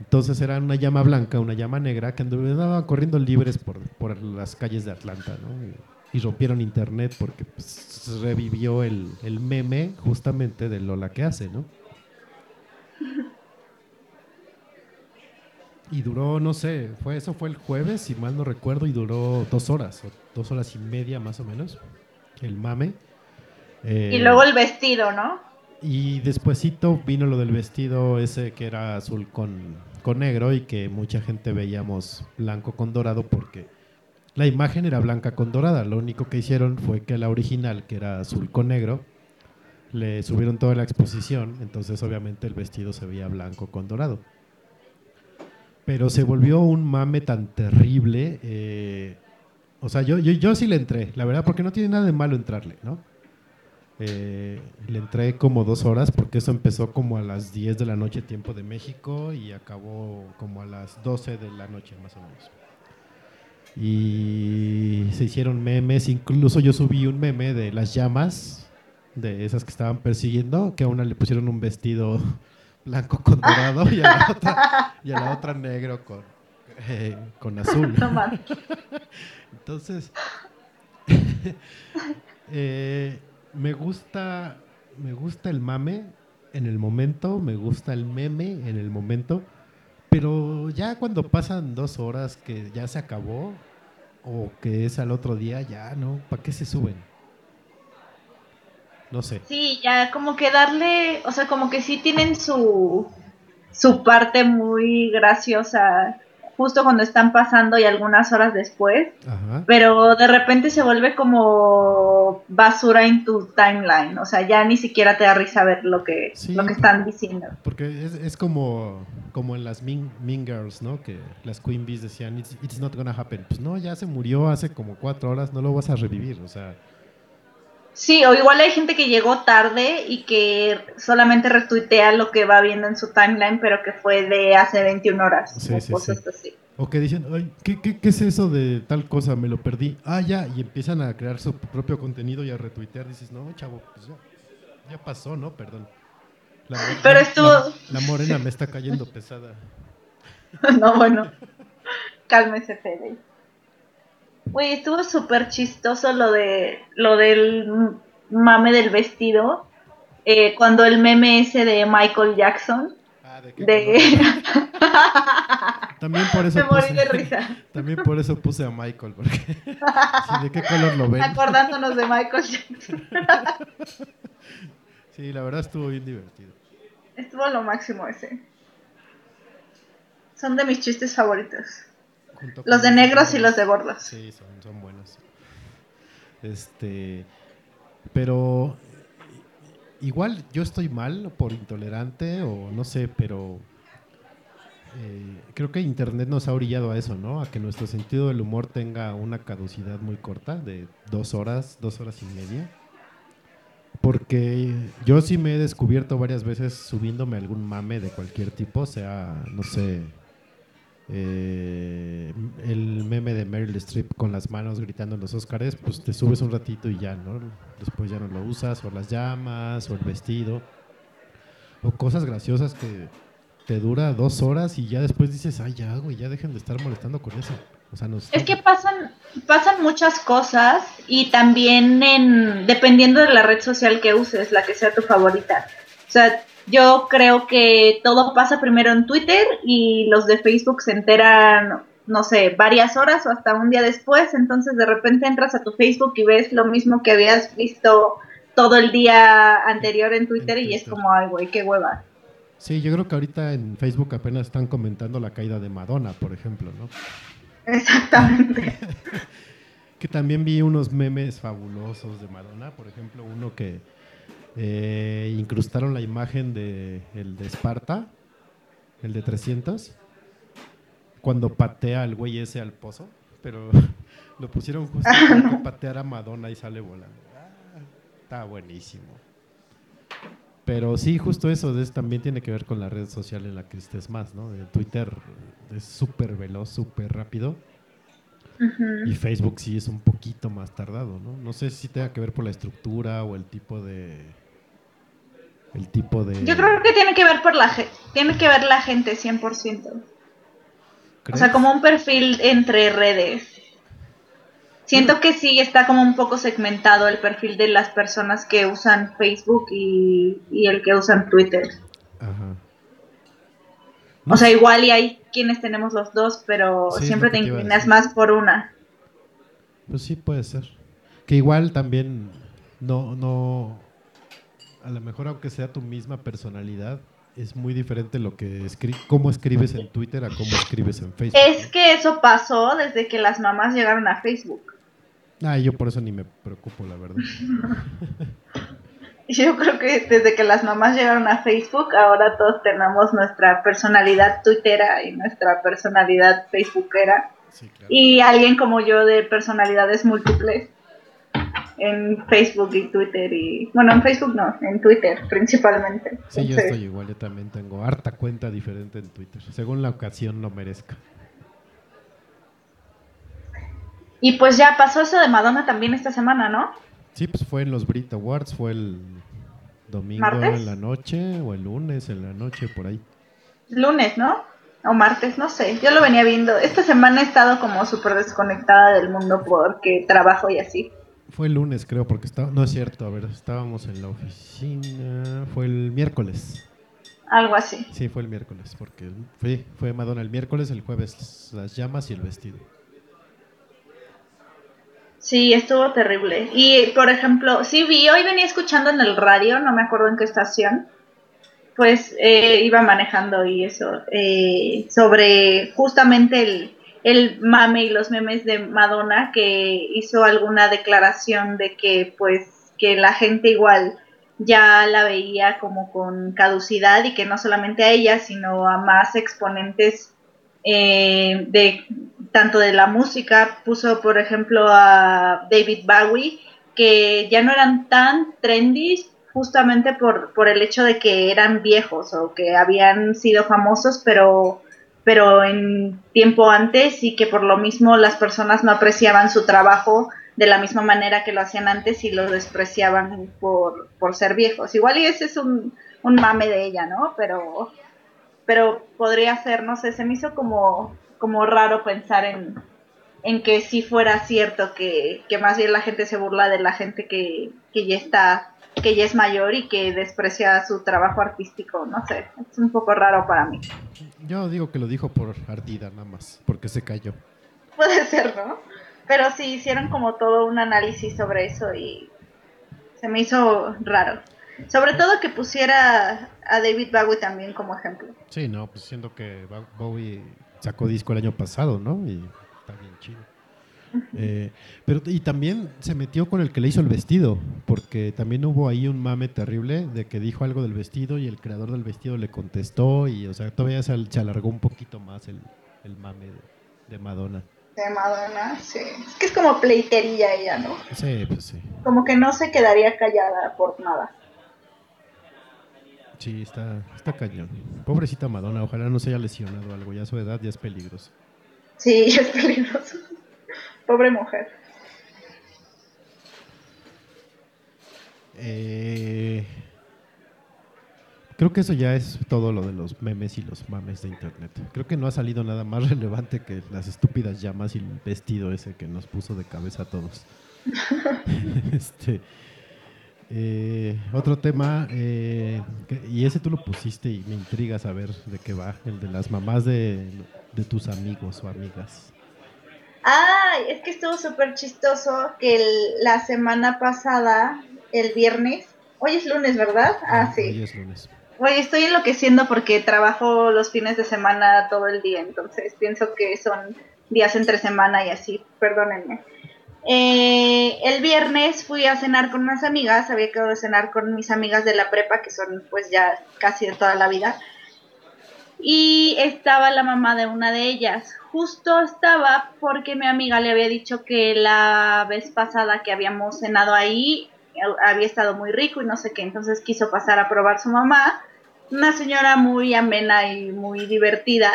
Entonces era una llama blanca, una llama negra, que andaban corriendo libres por, por las calles de Atlanta, ¿no? Y, y rompieron internet porque pues, revivió el, el meme justamente de Lola que hace, ¿no? Y duró, no sé, fue eso fue el jueves, si mal no recuerdo, y duró dos horas, o dos horas y media más o menos, el mame. Eh, Y luego el vestido, ¿no? y despuesito vino lo del vestido ese que era azul con, con negro y que mucha gente veíamos blanco con dorado porque la imagen era blanca con dorada. Lo único que hicieron fue que la original, que era azul con negro, le subieron toda la exposición, entonces obviamente el vestido se veía blanco con dorado. Pero se volvió un mame tan terrible. eh, o sea, yo, yo, yo sí le entré, la verdad, porque no tiene nada de malo entrarle, ¿no? Eh, le entré como dos horas porque eso empezó como a las 10 de la noche tiempo de México y acabó como a las 12 de la noche más o menos. Y se hicieron memes, incluso yo subí un meme de las llamas, de esas que estaban persiguiendo, que a una le pusieron un vestido blanco con dorado y a la otra, y a la otra negro con, eh, con azul. No mames. Entonces, eh, me gusta, me gusta el mame en el momento, me gusta el meme en el momento, pero ya cuando pasan dos horas que ya se acabó o que es al otro día, ya no, ¿para qué se suben? No sé. Sí, ya como que darle, o sea, como que sí tienen su, su parte muy graciosa justo cuando están pasando y algunas horas después, Ajá. pero de repente se vuelve como basura en tu timeline, o sea, ya ni siquiera te da risa ver lo que, Sí, lo que están diciendo. Porque es, es como, como en las mean, Mean Girls, ¿no? Que las Queen Bees decían, it's, it's not gonna happen. Pues no, ya se murió hace como cuatro horas, no lo vas a revivir. O sea, Sí, o igual hay gente que llegó tarde y que solamente retuitea lo que va viendo en su timeline, pero que fue de hace 21 horas. Sí, o sí, cosas sí. así. o que dicen, ay, ¿qué, qué, qué es eso de tal cosa? Me lo perdí. Ah, ya, y empiezan a crear su propio contenido y a retuitear. Dices, no, chavo, pues ya, ya pasó, ¿no? Perdón. La, Pero estuvo- La, la morena me está cayendo pesada. no, bueno. Cálmese, Fede. Güey, estuvo súper chistoso lo de lo del mame del vestido. eh, cuando el meme ese de Michael Jackson. Ah, ¿de qué De... También por eso Me morí puse- de risa. También por eso puse a Michael, porque sí, ¿de qué color lo ven? Acordándonos de Michael Jackson. Sí, la verdad estuvo bien divertido. Estuvo lo máximo ese. Son de mis chistes favoritos. Junto Los de negros y los de gordos. gordos. Sí, son, son buenos. Este, pero igual yo estoy mal por intolerante o no sé, pero eh, creo que Internet nos ha orillado a eso, ¿no? A que nuestro sentido del humor tenga una caducidad muy corta, de dos horas, dos horas y media. Porque yo sí me he descubierto varias veces subiéndome algún mame de cualquier tipo, sea, no sé, eh, el meme de Meryl Streep con las manos gritando en los Óscares, pues te subes un ratito y ya, ¿no? Después ya no lo usas, o las llamas, o el vestido, o cosas graciosas que te dura dos horas y ya después dices, ay, ya, güey, ya dejen de estar molestando con eso. Es que pasan, pasan muchas cosas y también en, dependiendo de la red social que uses, la que sea tu favorita. O sea, yo creo que todo pasa primero en Twitter y los de Facebook se enteran, no sé, varias horas o hasta un día después. Entonces de repente entras a tu Facebook y ves lo mismo que habías visto todo el día anterior en Twitter y es como, ay, güey, qué hueva. Sí, yo creo que ahorita en Facebook apenas están comentando la caída de Madonna, por ejemplo, ¿no? Exactamente. Que también vi unos memes fabulosos de Madonna, por ejemplo, uno que eh, incrustaron la imagen de el de Esparta, el de 300, cuando patea al güey ese al pozo, pero lo pusieron justo para que pateara a Madonna y sale volando. Ah, está buenísimo. Pero sí, justo eso es, también tiene que ver con la red social en la que estés más, ¿no? Twitter es súper veloz, súper rápido. Y Facebook sí es un poquito más tardado, ¿no? No sé si tenga que ver por la estructura o el tipo de... El tipo de... Yo creo que tiene que ver por la tiene que ver la gente 100%. O ¿Crees? sea, como un perfil entre redes. Siento que sí está como un poco segmentado el perfil de las personas que usan Facebook y, y el que usan Twitter. Ajá. O sea, igual y hay quienes tenemos los dos, pero Sí, siempre te inclinas más por una. Pues sí, puede ser. Que igual también no, no... A lo mejor aunque sea tu misma personalidad, es muy diferente lo que escri cómo escribes en Twitter a cómo escribes en Facebook. Es que eso pasó desde que las mamás llegaron a Facebook. Ah, yo por eso ni me preocupo, la verdad. Yo creo que desde que las mamás llegaron a Facebook, ahora todos tenemos nuestra personalidad twittera y nuestra personalidad facebookera. Sí, claro. Y alguien como yo de personalidades múltiples en Facebook y Twitter y... Bueno, en Facebook no, en Twitter principalmente. Sí, yo estoy igual, yo también tengo harta cuenta diferente en Twitter, según la ocasión lo merezca. Y pues ya pasó eso de Madonna también esta semana, ¿no? Sí, pues fue en los Brit Awards, fue el domingo ¿Martes? en la noche o el lunes en la noche, por ahí. Lunes, ¿no? O martes, no sé. Yo lo venía viendo. Esta semana he estado como súper desconectada del mundo porque trabajo y así. Fue el lunes, creo, porque estaba, no es cierto, a ver, estábamos en la oficina, fue el miércoles. Algo así. Sí, fue el miércoles, porque fue, fue Madonna el miércoles, el jueves las llamas y el vestido. Sí, estuvo terrible. Y, por ejemplo, sí vi, hoy venía escuchando en el radio, no me acuerdo en qué estación, pues eh, iba manejando y eso, eh, sobre justamente el, el mame y los memes de Madonna, que hizo alguna declaración de que, pues, que la gente igual ya la veía como con caducidad y que no solamente a ella, sino a más exponentes eh, de tanto de la música, puso por ejemplo a David Bowie, que ya no eran tan trendy justamente por, por el hecho de que eran viejos o que habían sido famosos, pero, pero en tiempo antes y que por lo mismo las personas no apreciaban su trabajo de la misma manera que lo hacían antes y lo despreciaban por, por ser viejos. Igual y ese es un, un mame de ella, ¿no? Pero, pero podría ser, no sé, se me hizo como, como raro pensar en, en que sí fuera cierto que, que más bien la gente se burla de la gente que, que ya está que ya es mayor y que desprecia su trabajo artístico, no sé, es un poco raro para mí. Yo digo que lo dijo por ardida nada más, porque se cayó. Puede ser, ¿no? Pero sí hicieron como todo un análisis sobre eso y se me hizo raro. Sobre todo que pusiera a David Bowie también como ejemplo. Sí, no, pues siendo que Bowie sacó disco el año pasado, ¿no? Y está bien chido. Eh, pero y también se metió con el que le hizo el vestido, porque también hubo ahí un mame terrible de que dijo algo del vestido y el creador del vestido le contestó y, o sea, todavía se, al- se alargó un poquito más el, el mame de, de Madonna. De Madonna, sí. Es que es como pleitería ella, ¿no? Sí, pues sí. Como que no se quedaría callada por nada. Sí, está, está cañón. Pobrecita Madonna, ojalá no se haya lesionado algo, ya a su edad ya es peligroso. Sí, es peligroso. Pobre mujer. Eh, creo que eso ya es todo lo de los memes y los mames de internet. Creo que no ha salido nada más relevante que las estúpidas llamas y el vestido ese que nos puso de cabeza a todos. este, eh, otro tema, eh, que- y ese tú lo pusiste y me intriga saber de qué va, el de las mamás de, de tus amigos o amigas. Ay, es que estuvo súper chistoso que el- la semana pasada, el viernes, hoy es lunes, ¿verdad? Ah, sí. Hoy es lunes. Oye, estoy enloqueciendo porque trabajo los fines de semana todo el día, entonces pienso que son días entre semana y así, perdónenme. Eh, el viernes fui a cenar con unas amigas, había quedado de cenar con mis amigas de la prepa, que son pues ya casi de toda la vida, y estaba la mamá de una de ellas. Justo estaba porque mi amiga le había dicho que la vez pasada que habíamos cenado ahí había estado muy rico y no sé qué, entonces quiso pasar a probar su mamá. Una señora muy amena y muy divertida,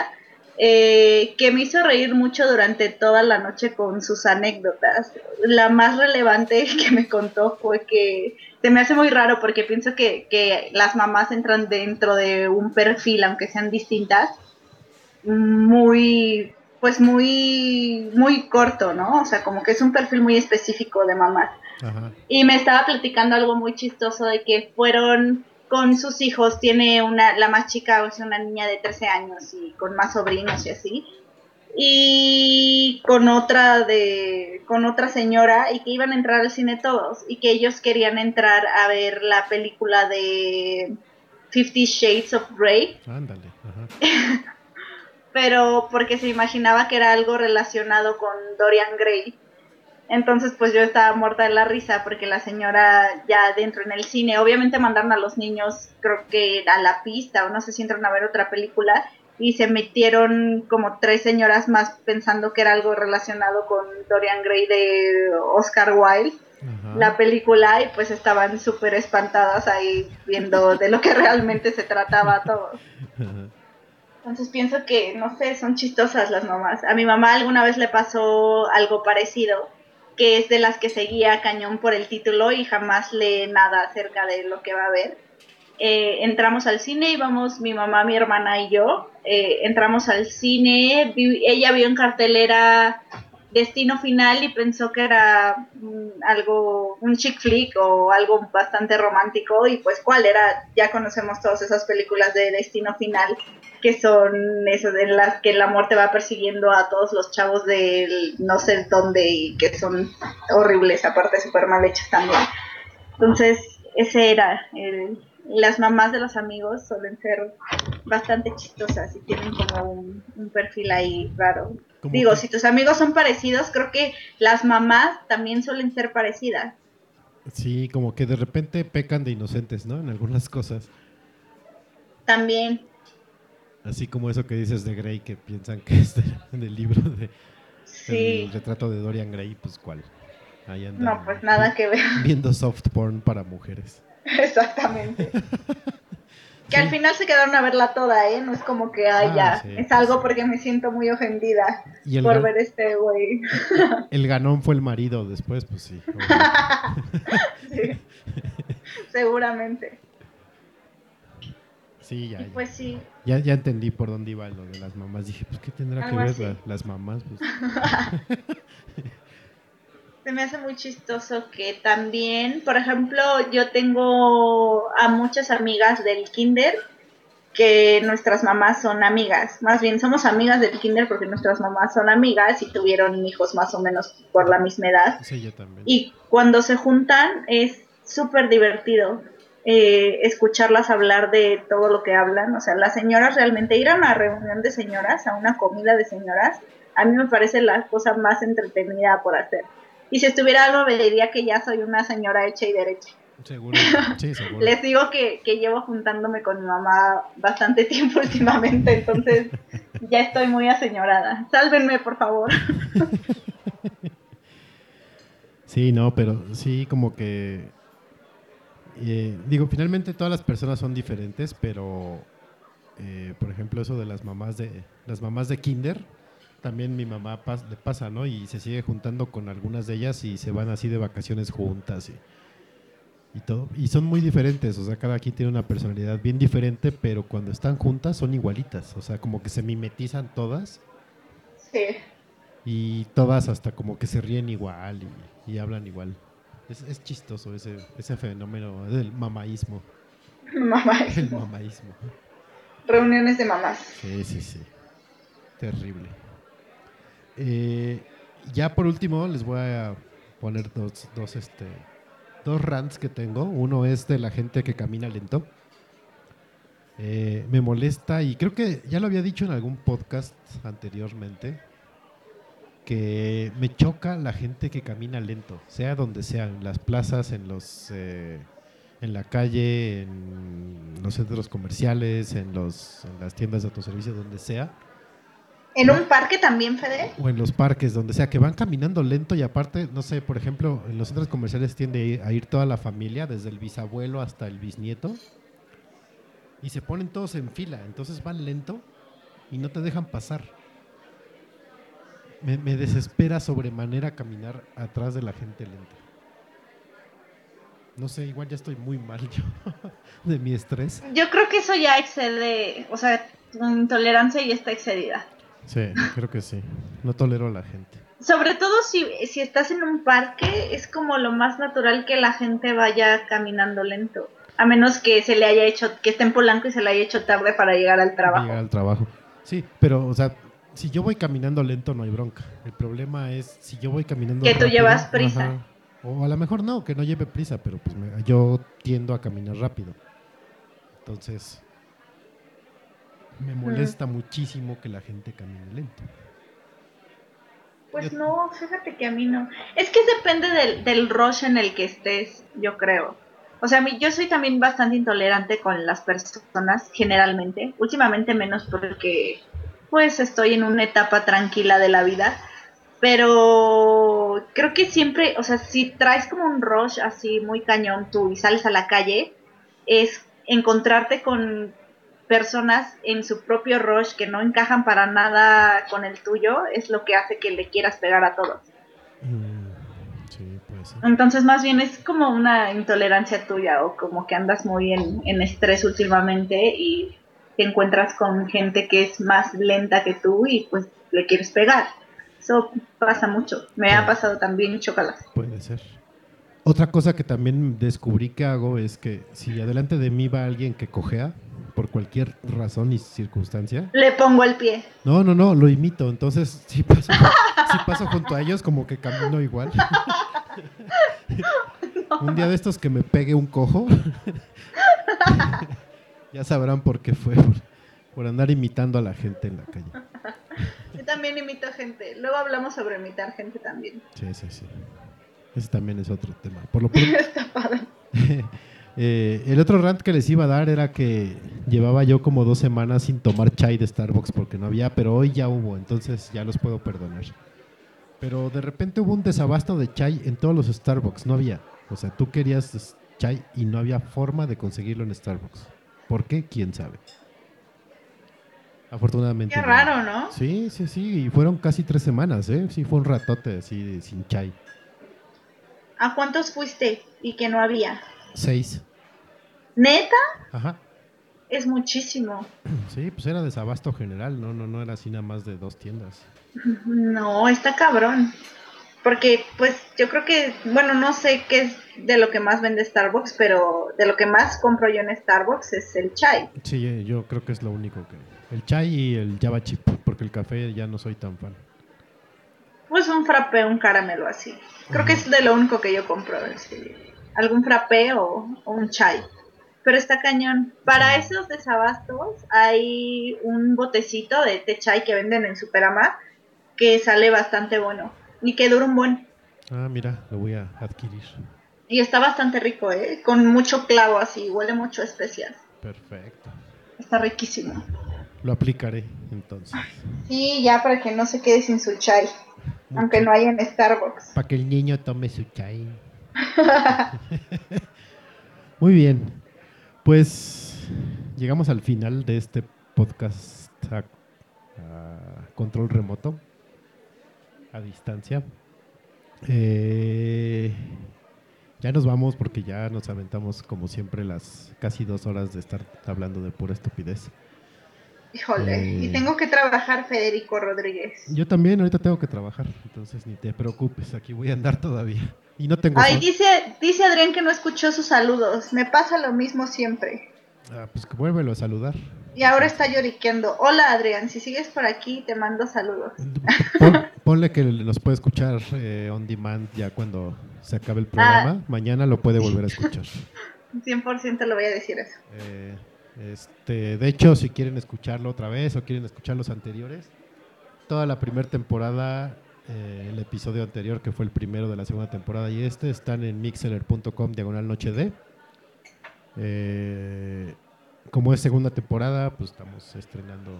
eh, que me hizo reír mucho durante toda la noche con sus anécdotas. La más relevante que me contó fue que se me hace muy raro porque pienso que, que las mamás entran dentro de un perfil, aunque sean distintas, muy, pues muy, muy corto, ¿no? O sea, como que es un perfil muy específico de mamás. Ajá. Y me estaba platicando algo muy chistoso de que fueron con sus hijos, tiene una, la más chica es una niña de 13 años y con más sobrinos y así. Y con otra de, con otra señora y que iban a entrar al cine todos y que ellos querían entrar a ver la película de Fifty Shades of Grey Ándale. Ajá. pero porque se imaginaba que era algo relacionado con Dorian Gray. Entonces, pues yo estaba muerta de la risa porque la señora ya dentro en el cine, obviamente mandaron a los niños, creo que a la pista o no sé si entran a ver otra película y se metieron como tres señoras más pensando que era algo relacionado con Dorian Gray de Oscar Wilde Ajá. la película y pues estaban súper espantadas ahí viendo de lo que realmente se trataba todo. Ajá. Entonces pienso que, no sé, son chistosas las mamás. A mi mamá alguna vez le pasó algo parecido, que es de las que seguía cañón por el título y jamás lee nada acerca de lo que va a ver. Eh, entramos al cine, íbamos mi mamá, mi hermana y yo. eh, entramos al cine, ella vio en cartelera Destino Final y pensó que era mm, algo, un chick flick o algo bastante romántico y pues cuál era, ya conocemos todas esas películas de Destino Final que son esas en las que la muerte va persiguiendo a todos los chavos del no sé dónde y que son horribles, aparte súper mal hechas también. Entonces, ese era el, las mamás de los amigos suelen ser bastante chistosas y tienen como un, un perfil ahí raro. Digo, que- si tus amigos son parecidos, creo que las mamás también suelen ser parecidas. Sí, como que de repente pecan de inocentes, ¿no? En algunas cosas. También, Así como eso que dices de Grey, que piensan que es de- del libro de sí. el retrato de Dorian Gray, pues cuál. Ahí andan No, pues nada que ver. viendo soft porn para mujeres. Exactamente. Que al final se quedaron a verla toda, ¿eh? No es como que, ay, Ah, ya, sí, es algo sí. porque me siento muy ofendida Y por ver este güey. el ganón fue el marido después, pues sí. Seguramente. Sí, ya, pues sí, ya. Ya entendí por dónde iba lo de las mamás. Dije, pues, ¿qué tendrá que ver la- las mamás? Pues, se me hace muy chistoso que también, por ejemplo, yo tengo a muchas amigas del kinder que nuestras mamás son amigas. Más bien somos amigas del kinder porque nuestras mamás son amigas y tuvieron hijos más o menos por la misma edad. sí, yo también. Y cuando se juntan es súper divertido eh, escucharlas hablar de todo lo que hablan. O sea, las señoras realmente ir a una reunión de señoras, a una comida de señoras, a mí me parece la cosa más entretenida por hacer. Y si estuviera algo, me diría que ya soy una señora hecha y derecha. Seguro. Sí, seguro. Les digo que, que llevo juntándome con mi mamá bastante tiempo últimamente, entonces ya estoy muy aseñorada. Sálvenme, por favor. Sí, no, pero sí, como que. eh, digo, finalmente todas las personas son diferentes, pero. eh, por ejemplo, eso de las mamás de las mamás de Kinder, también mi mamá pas- le pasa, ¿no? Y se sigue juntando con algunas de ellas y se van así de vacaciones juntas y, y todo. Y son muy diferentes, o sea, cada quien tiene una personalidad bien diferente, pero cuando están juntas son igualitas, o sea, como que se mimetizan todas Sí. y todas hasta como que se ríen igual y, y hablan igual. Es, es chistoso ese, ese fenómeno del mamaísmo. Mamá. El mamaísmo. Reuniones de mamás. Sí, sí, sí. Terrible. Eh, ya por último les voy a poner dos, dos, este, dos rants que tengo. Uno es de la gente que camina lento. Eh, me molesta y creo que ya lo había dicho en algún podcast anteriormente que me choca la gente que camina lento, sea donde sea, en las plazas, en los eh, en la calle, en los centros comerciales, en los en las tiendas de autoservicio, donde sea, ¿En un parque también, Fede? o en los parques, donde sea, que van caminando lento y aparte, no sé, por ejemplo, en los centros comerciales tiende a ir, toda la familia, desde el bisabuelo hasta el bisnieto, y se ponen todos en fila, entonces van lento y no te dejan pasar. Me, me desespera sobremanera caminar atrás de la gente lenta. No sé, igual ya estoy muy mal yo de mi estrés. Yo creo que eso ya excede, o sea, tu intolerancia ya está excedida. Sí, creo que sí. No tolero a la gente. Sobre todo si, si estás en un parque, es como lo más natural que la gente vaya caminando lento. A menos que se le haya hecho, que esté en Polanco y se le haya hecho tarde para llegar al trabajo. Llegar al trabajo. Sí, pero, o sea, si yo voy caminando lento no hay bronca. El problema es si yo voy caminando Que tú rápido, llevas prisa. ajá, O a lo mejor no, que no lleve prisa, pero pues me- yo tiendo a caminar rápido. Entonces, me molesta muchísimo que la gente camine lento. Pues Yo- no, fíjate que a mí no. Es que depende del, del rush en el que estés, yo creo. O sea, yo soy también bastante intolerante con las personas, generalmente. Últimamente menos porque, pues, estoy en una etapa tranquila de la vida. Pero creo que siempre, o sea, si traes como un rush así muy cañón tú y sales a la calle, es encontrarte con personas en su propio rush que no encajan para nada con el tuyo, es lo que hace que le quieras pegar a todos. Mm, sí. Entonces, más bien es como una intolerancia tuya o como que andas muy en, en estrés últimamente y te encuentras con gente que es más lenta que tú y pues le quieres pegar. Eso pasa mucho. Me ha pasado también chocalas. Puede ser. Otra cosa que también descubrí que hago es que si adelante de mí va alguien que cojea, por cualquier razón y circunstancia, Le pongo el pie. no, no, no, lo imito. Entonces, si paso, si paso junto a ellos, como que camino igual. Un día de estos que me pegue un cojo, ya sabrán por qué fue. Por, por andar imitando a la gente en la calle. Yo también imito gente. Luego hablamos sobre imitar gente también. Sí, sí, sí. Ese también es otro tema. Por lo pronto, Está padre. Eh, el otro rant que les iba a dar era que llevaba yo como dos semanas sin tomar chai de Starbucks porque no había, pero hoy ya hubo, entonces ya los puedo perdonar. Pero de repente hubo un desabasto de chai en todos los Starbucks, no había. O sea, tú querías chai y no había forma de conseguirlo en Starbucks. ¿Por qué? ¿Quién sabe? Afortunadamente. Qué raro, ¿no? Sí, sí, sí, y fueron casi tres semanas, ¿eh? Sí, fue un ratote así sin chai. ¿A cuántos fuiste y que no había? Seis. ¿Neta? Ajá. Es muchísimo. Sí, pues era desabasto general, no, no, no era así nada más de dos tiendas. No, está cabrón. Porque, pues, yo creo que, bueno, no sé qué es de lo que más vende Starbucks, pero de lo que más compro yo en Starbucks es el chai. Sí, eh, yo creo que es lo único que... El chai y el Java Chip, porque el café ya no soy tan fan. Pues un frappé, un caramelo así. Creo que es de lo único que yo compro. así, algún frappé o, o un chai. Pero está cañón. Para esos desabastos hay un botecito de té chai que venden en Superama que sale bastante bueno y que dura un buen. Ah, mira, lo voy a adquirir. Y está bastante rico, ¿eh? Con mucho clavo así, huele mucho a especias. Perfecto. Está riquísimo. Lo aplicaré entonces. Sí, ya para que no se quede sin su chai, aunque no haya en Starbucks. Para que el niño tome su chai. Muy bien. Pues llegamos al final de este podcast a, control remoto, a distancia. Eh, ya nos vamos porque ya nos aventamos como siempre las casi dos horas de estar hablando de pura estupidez. Híjole, Eh. y tengo que trabajar, Federico Rodríguez. Yo también ahorita tengo que trabajar, entonces ni te preocupes, aquí voy a andar todavía. Y no tengo... Ay, dice, dice Adrián que no escuchó sus saludos. Me pasa lo mismo siempre. Ah, pues que vuélvelo a saludar. Y ahora está lloriqueando. Hola Adrián, si sigues por aquí te mando saludos. Pon- ponle que nos puede escuchar eh, on demand ya cuando se acabe el programa. Mañana lo puede volver a escuchar. 100% le voy a decir eso. Eh, este, de hecho, si quieren escucharlo otra vez o quieren escuchar los anteriores, toda la primera temporada, eh, el episodio anterior que fue el primero de la segunda temporada y este están en mixeler.com diagonal noche de. Eh, como es segunda temporada, pues estamos estrenando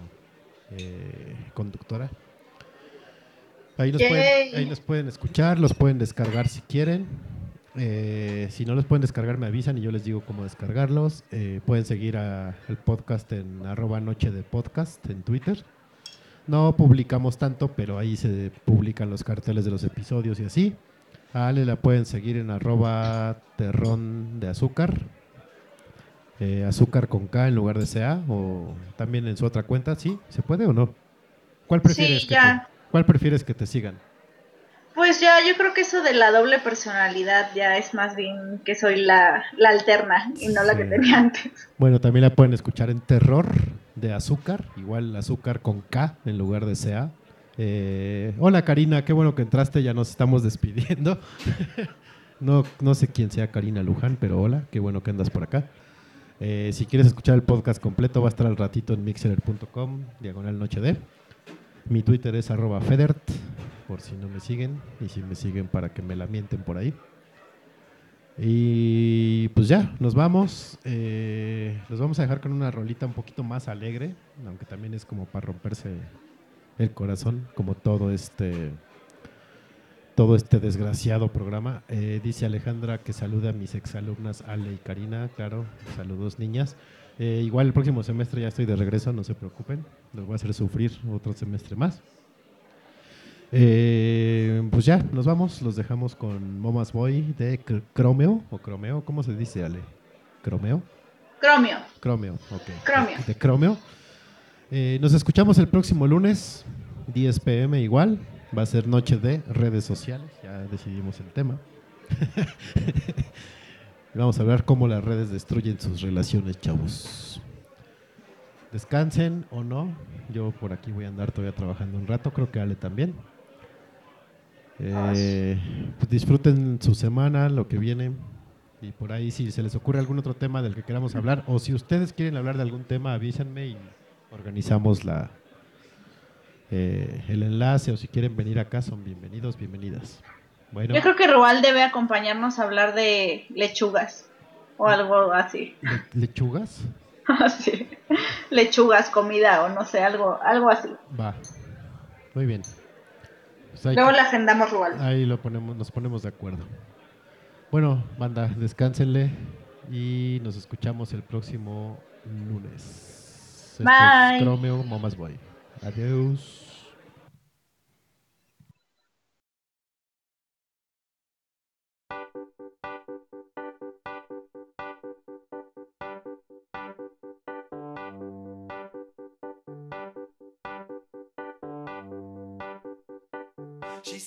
eh, conductora. Ahí nos, pueden, ahí nos pueden escuchar, los pueden descargar si quieren. Eh, si no los pueden descargar, me avisan y yo les digo cómo descargarlos. Eh, pueden seguir al podcast en arroba noche de podcast en Twitter. No publicamos tanto, pero ahí se publican los carteles de los episodios y así. A Ale la pueden seguir en arroba terrón de azúcar. Eh, azúcar con K en lugar de CA. O también en su otra cuenta. ¿Sí? ¿Se puede o no? ¿Cuál prefieres, Sí, que, te, ¿cuál prefieres que te sigan? Pues ya, yo creo que eso de la doble personalidad ya es más bien que soy la, la alterna y no la que tenía antes. Bueno, también la pueden escuchar en Terror de Azúcar, igual azúcar con K en lugar de CA. Eh, hola Karina, qué bueno que entraste, ya nos estamos despidiendo. no, no sé quién sea Karina Luján, pero hola, qué bueno que andas por acá. Eh, si quieres escuchar el podcast completo, va a estar al ratito en mixer.com, diagonal noche de. Mi Twitter es arroba federt, por si no me siguen, y si me siguen para que me la mienten por ahí. Y pues ya, nos vamos. Eh, vamos a dejar con una rolita un poquito más alegre, aunque también es como para romperse el corazón, como todo este todo este desgraciado programa. Eh, dice Alejandra que saluda a mis exalumnas Ale y Karina, claro, saludos niñas. Eh, igual el próximo semestre ya estoy de regreso, no se preocupen, los voy a hacer sufrir otro semestre más. Eh, pues ya, nos vamos, los dejamos con Momas Boy de Cr- Cromeo, o Cromeo, ¿cómo se dice Ale? ¿Cromeo? Cromio. Cromeo, ok. Cromeo. De Cromeo. Eh, nos escuchamos el próximo lunes, 10 pm igual. Va a ser noche de redes sociales, ya decidimos el tema. Vamos a hablar cómo las redes destruyen sus relaciones, chavos. Descansen o no. Yo por aquí voy a andar todavía trabajando un rato, creo que Ale también. Eh, pues disfruten su semana, lo que viene. Y por ahí si se les ocurre algún otro tema del que queramos hablar, o si ustedes quieren hablar de algún tema, avísenme y organizamos la, eh, el enlace, o si quieren venir acá, son bienvenidos, bienvenidas. Bueno, Yo creo que Rual debe acompañarnos a hablar de lechugas o algo así. ¿le- ¿lechugas? Así. Lechugas, comida o no sé, algo, algo así. Va. Muy bien. Pues Luego la agendamos Rual. ahí lo ponemos, nos ponemos de acuerdo. Bueno, banda, descánsenle y nos escuchamos el próximo lunes. Esto Bye. es Chromeo Mamas Boy. Adiós.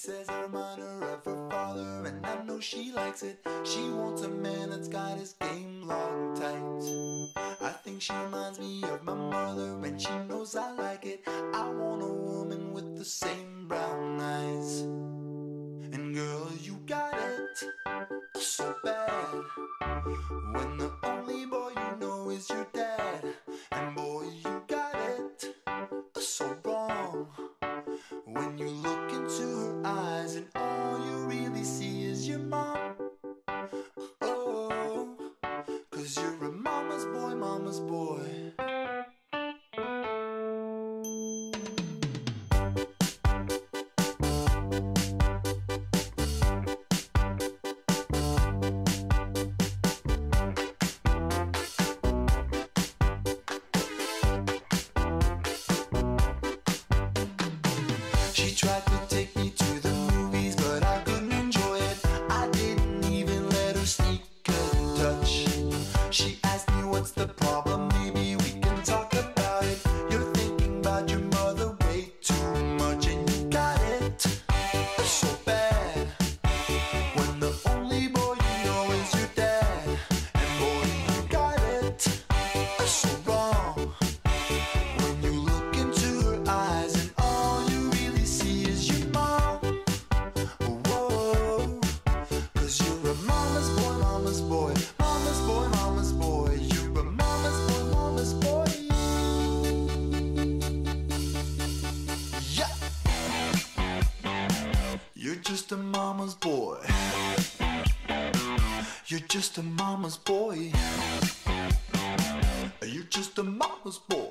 Says her of her father, and I know she likes it. She wants a man that's got his game locked tight. I think she reminds me of my mother, and she knows I like it. I want a woman with the same brown eyes. And girl, you got it so bad. When the just a mama's boy. You're just a mama's boy.